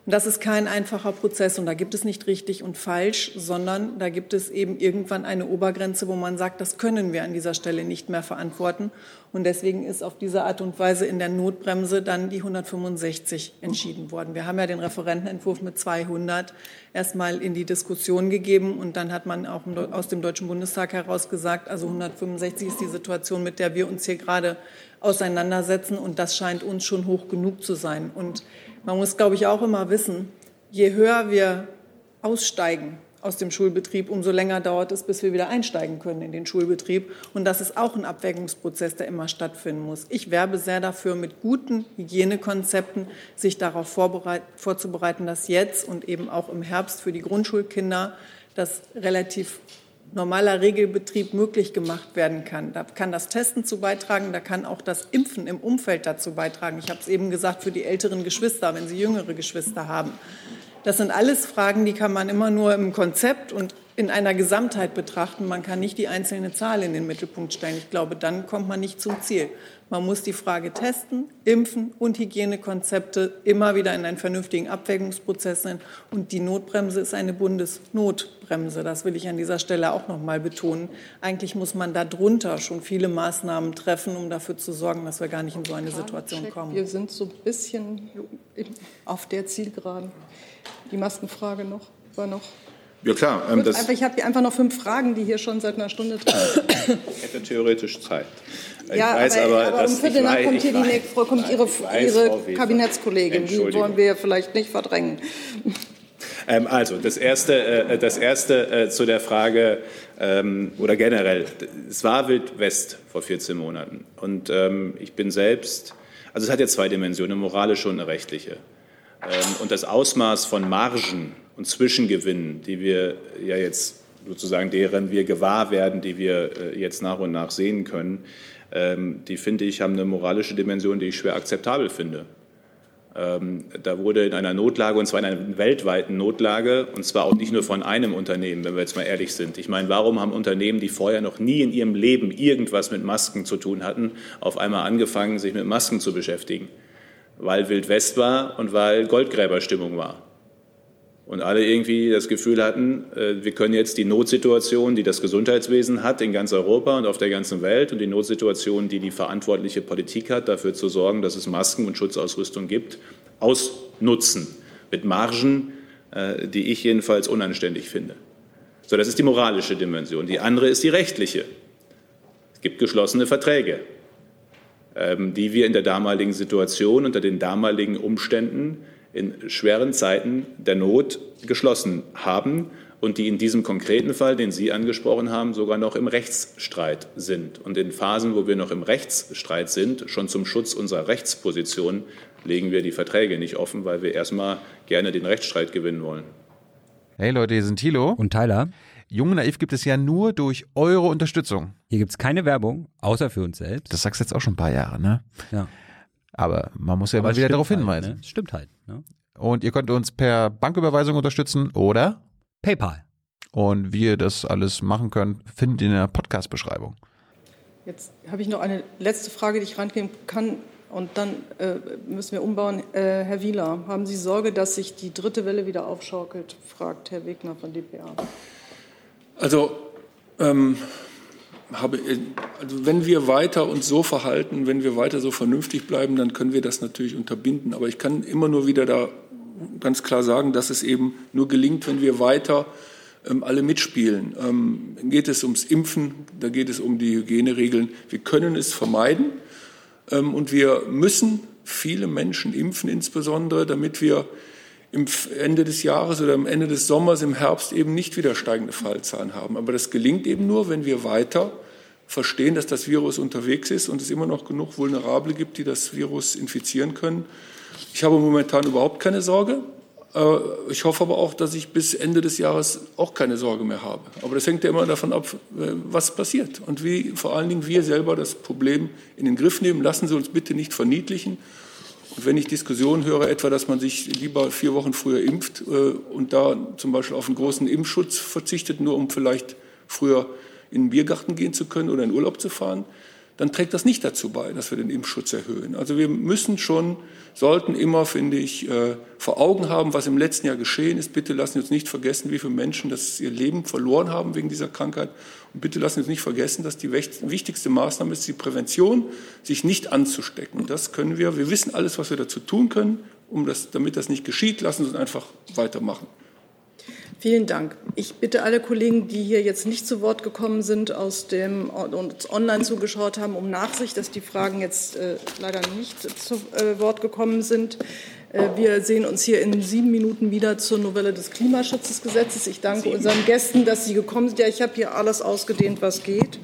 Und das ist kein einfacher Prozess und da gibt es nicht richtig und falsch, sondern da gibt es eben irgendwann eine Obergrenze, wo man sagt, das können wir an dieser Stelle nicht mehr verantworten. Und deswegen ist auf diese Art und Weise in der Notbremse dann die 165 entschieden worden. Wir haben ja den Referentenentwurf mit 200 erstmal in die Diskussion gegeben und dann hat man auch aus dem Deutschen Bundestag heraus gesagt, also 165 ist die Situation, mit der wir uns hier gerade auseinandersetzen und das scheint uns schon hoch genug zu sein. Und man muss, glaube ich, auch immer wissen, je höher wir aussteigen aus dem Schulbetrieb, umso länger dauert es, bis wir wieder einsteigen können in den Schulbetrieb. Und das ist auch ein Abwägungsprozess, der immer stattfinden muss. Ich werbe sehr dafür, mit guten Hygienekonzepten sich darauf vorzubereiten, dass jetzt und eben auch im Herbst für die Grundschulkinder das relativ normaler Regelbetrieb möglich gemacht werden kann. Da kann das Testen zu beitragen, da kann auch das Impfen im Umfeld dazu beitragen. Ich habe es eben gesagt, für die älteren Geschwister, wenn sie jüngere Geschwister haben. Das sind alles Fragen, die kann man immer nur im Konzept und in einer Gesamtheit betrachten. Man kann nicht die einzelne Zahl in den Mittelpunkt stellen. Ich glaube, dann kommt man nicht zum Ziel. Man muss die Frage testen, impfen und Hygienekonzepte immer wieder in einen vernünftigen Abwägungsprozess sein. Und die Notbremse ist eine Bundesnotbremse. Das will ich an dieser Stelle auch noch mal betonen. Eigentlich muss man darunter schon viele Maßnahmen treffen, um dafür zu sorgen, dass wir gar nicht in so eine Situation kommen. Wir sind so ein bisschen auf der Zielgeraden. Die Maskenfrage noch war noch. Ja klar, ähm, Gut, das einfach, ich habe hier einfach noch fünf Fragen, die hier schon seit einer Stunde drin sind. hätte theoretisch Zeit. Ich Ja, weiß aber, aber, aber um Viertel ich nach kommt ich hier die weiß- nächste, kommt Ihre, ich weiß, Ihre. Kabinettskollegin. Die wollen wir vielleicht nicht verdrängen. Ähm, also, das erste, äh, das erste äh, zu der Frage ähm, oder generell. Es war Wild West vor 14 Monaten. Und ähm, ich bin selbst, also es hat ja zwei Dimensionen, eine moralische und eine rechtliche. Ähm, und das Ausmaß von Margen und Zwischengewinnen, die wir ja jetzt sozusagen, deren wir gewahr werden, die wir äh, jetzt nach und nach sehen können, ähm, die finde ich, haben eine moralische Dimension, die ich schwer akzeptabel finde. Ähm, da wurde in einer Notlage, und zwar in einer weltweiten Notlage, und zwar auch nicht nur von einem Unternehmen, wenn wir jetzt mal ehrlich sind. Ich meine, warum haben Unternehmen, die vorher noch nie in ihrem Leben irgendwas mit Masken zu tun hatten, auf einmal angefangen, sich mit Masken zu beschäftigen? Weil Wild West war und weil Goldgräberstimmung war und alle irgendwie das Gefühl hatten, äh, wir können jetzt die Notsituation, die das Gesundheitswesen hat in ganz Europa und auf der ganzen Welt und die Notsituation, die die verantwortliche Politik hat, dafür zu sorgen, dass es Masken und Schutzausrüstung gibt, ausnutzen mit Margen, äh, die ich jedenfalls unanständig finde. So, das ist die moralische Dimension. Die andere ist die rechtliche. Es gibt geschlossene Verträge, ähm, die wir in der damaligen Situation unter den damaligen Umständen in schweren Zeiten der Not geschlossen haben und die in diesem konkreten Fall, den Sie angesprochen haben, sogar noch im Rechtsstreit sind. Und in Phasen, wo wir noch im Rechtsstreit sind, schon zum Schutz unserer Rechtsposition, legen wir die Verträge nicht offen, weil wir erstmal gerne den Rechtsstreit gewinnen wollen. Hey Leute, hier sind Thilo und Tyler. Jung Naiv gibt es ja nur durch eure Unterstützung. Hier gibt es keine Werbung, außer für uns selbst. Das sagst du jetzt auch schon ein paar Jahre, ne? Ja. Aber man muss ja Aber mal wieder darauf hinweisen. Halt, ne? Stimmt halt. Ne? Und ihr könnt uns per Banküberweisung unterstützen oder PayPal. Und wie ihr das alles machen könnt, findet ihr in der Podcast-Beschreibung. Jetzt habe ich noch eine letzte Frage, die ich rangehen kann. Und dann äh, müssen wir umbauen. Äh, Herr Wieler, haben Sie Sorge, dass sich die dritte Welle wieder aufschaukelt? fragt Herr Wegner von DPA. Also ähm, habe, also wenn wir weiter uns so verhalten, wenn wir weiter so vernünftig bleiben, dann können wir das natürlich unterbinden. Aber ich kann immer nur wieder da ganz klar sagen, dass es eben nur gelingt, wenn wir weiter ähm, alle mitspielen. Ähm, geht es ums Impfen, da geht es um die Hygieneregeln. Wir können es vermeiden ähm, und wir müssen viele Menschen impfen, insbesondere damit wir im Ende des Jahres oder am Ende des Sommers, im Herbst eben nicht wieder steigende Fallzahlen haben. Aber das gelingt eben nur, wenn wir weiter verstehen, dass das Virus unterwegs ist und es immer noch genug Vulnerable gibt, die das Virus infizieren können. Ich habe momentan überhaupt keine Sorge. Äh, ich hoffe aber auch, dass ich bis Ende des Jahres auch keine Sorge mehr habe. Aber das hängt ja immer davon ab, was passiert und wie vor allen Dingen wir selber das Problem in den Griff nehmen. Lassen Sie uns bitte nicht verniedlichen und wenn ich Diskussionen höre, etwa, dass man sich lieber vier Wochen früher impft äh, und da zum Beispiel auf einen großen Impfschutz verzichtet, nur um vielleicht früher in den Biergarten gehen zu können oder in Urlaub zu fahren, dann trägt das nicht dazu bei, dass wir den Impfschutz erhöhen. Also wir müssen schon, sollten immer, finde ich, äh, vor Augen haben, was im letzten Jahr geschehen ist. Bitte lassen Sie uns nicht vergessen, wie viele Menschen das ihr Leben verloren haben wegen dieser Krankheit. Und bitte lassen Sie uns nicht vergessen, dass die wichtigste Maßnahme ist die Prävention, sich nicht anzustecken. Das können wir. Wir wissen alles, was wir dazu tun können, um das, damit das nicht geschieht. Lassen Sie uns einfach weitermachen. Vielen Dank. Ich bitte alle Kollegen, die hier jetzt nicht zu Wort gekommen sind, aus dem uns online zugeschaut haben, um Nachsicht, dass die Fragen jetzt äh, leider nicht zu äh, Wort gekommen sind. Äh, wir sehen uns hier in sieben Minuten wieder zur Novelle des Klimaschutzgesetzes. Ich danke unseren Gästen, dass sie gekommen sind. Ja, ich habe hier alles ausgedehnt, was geht.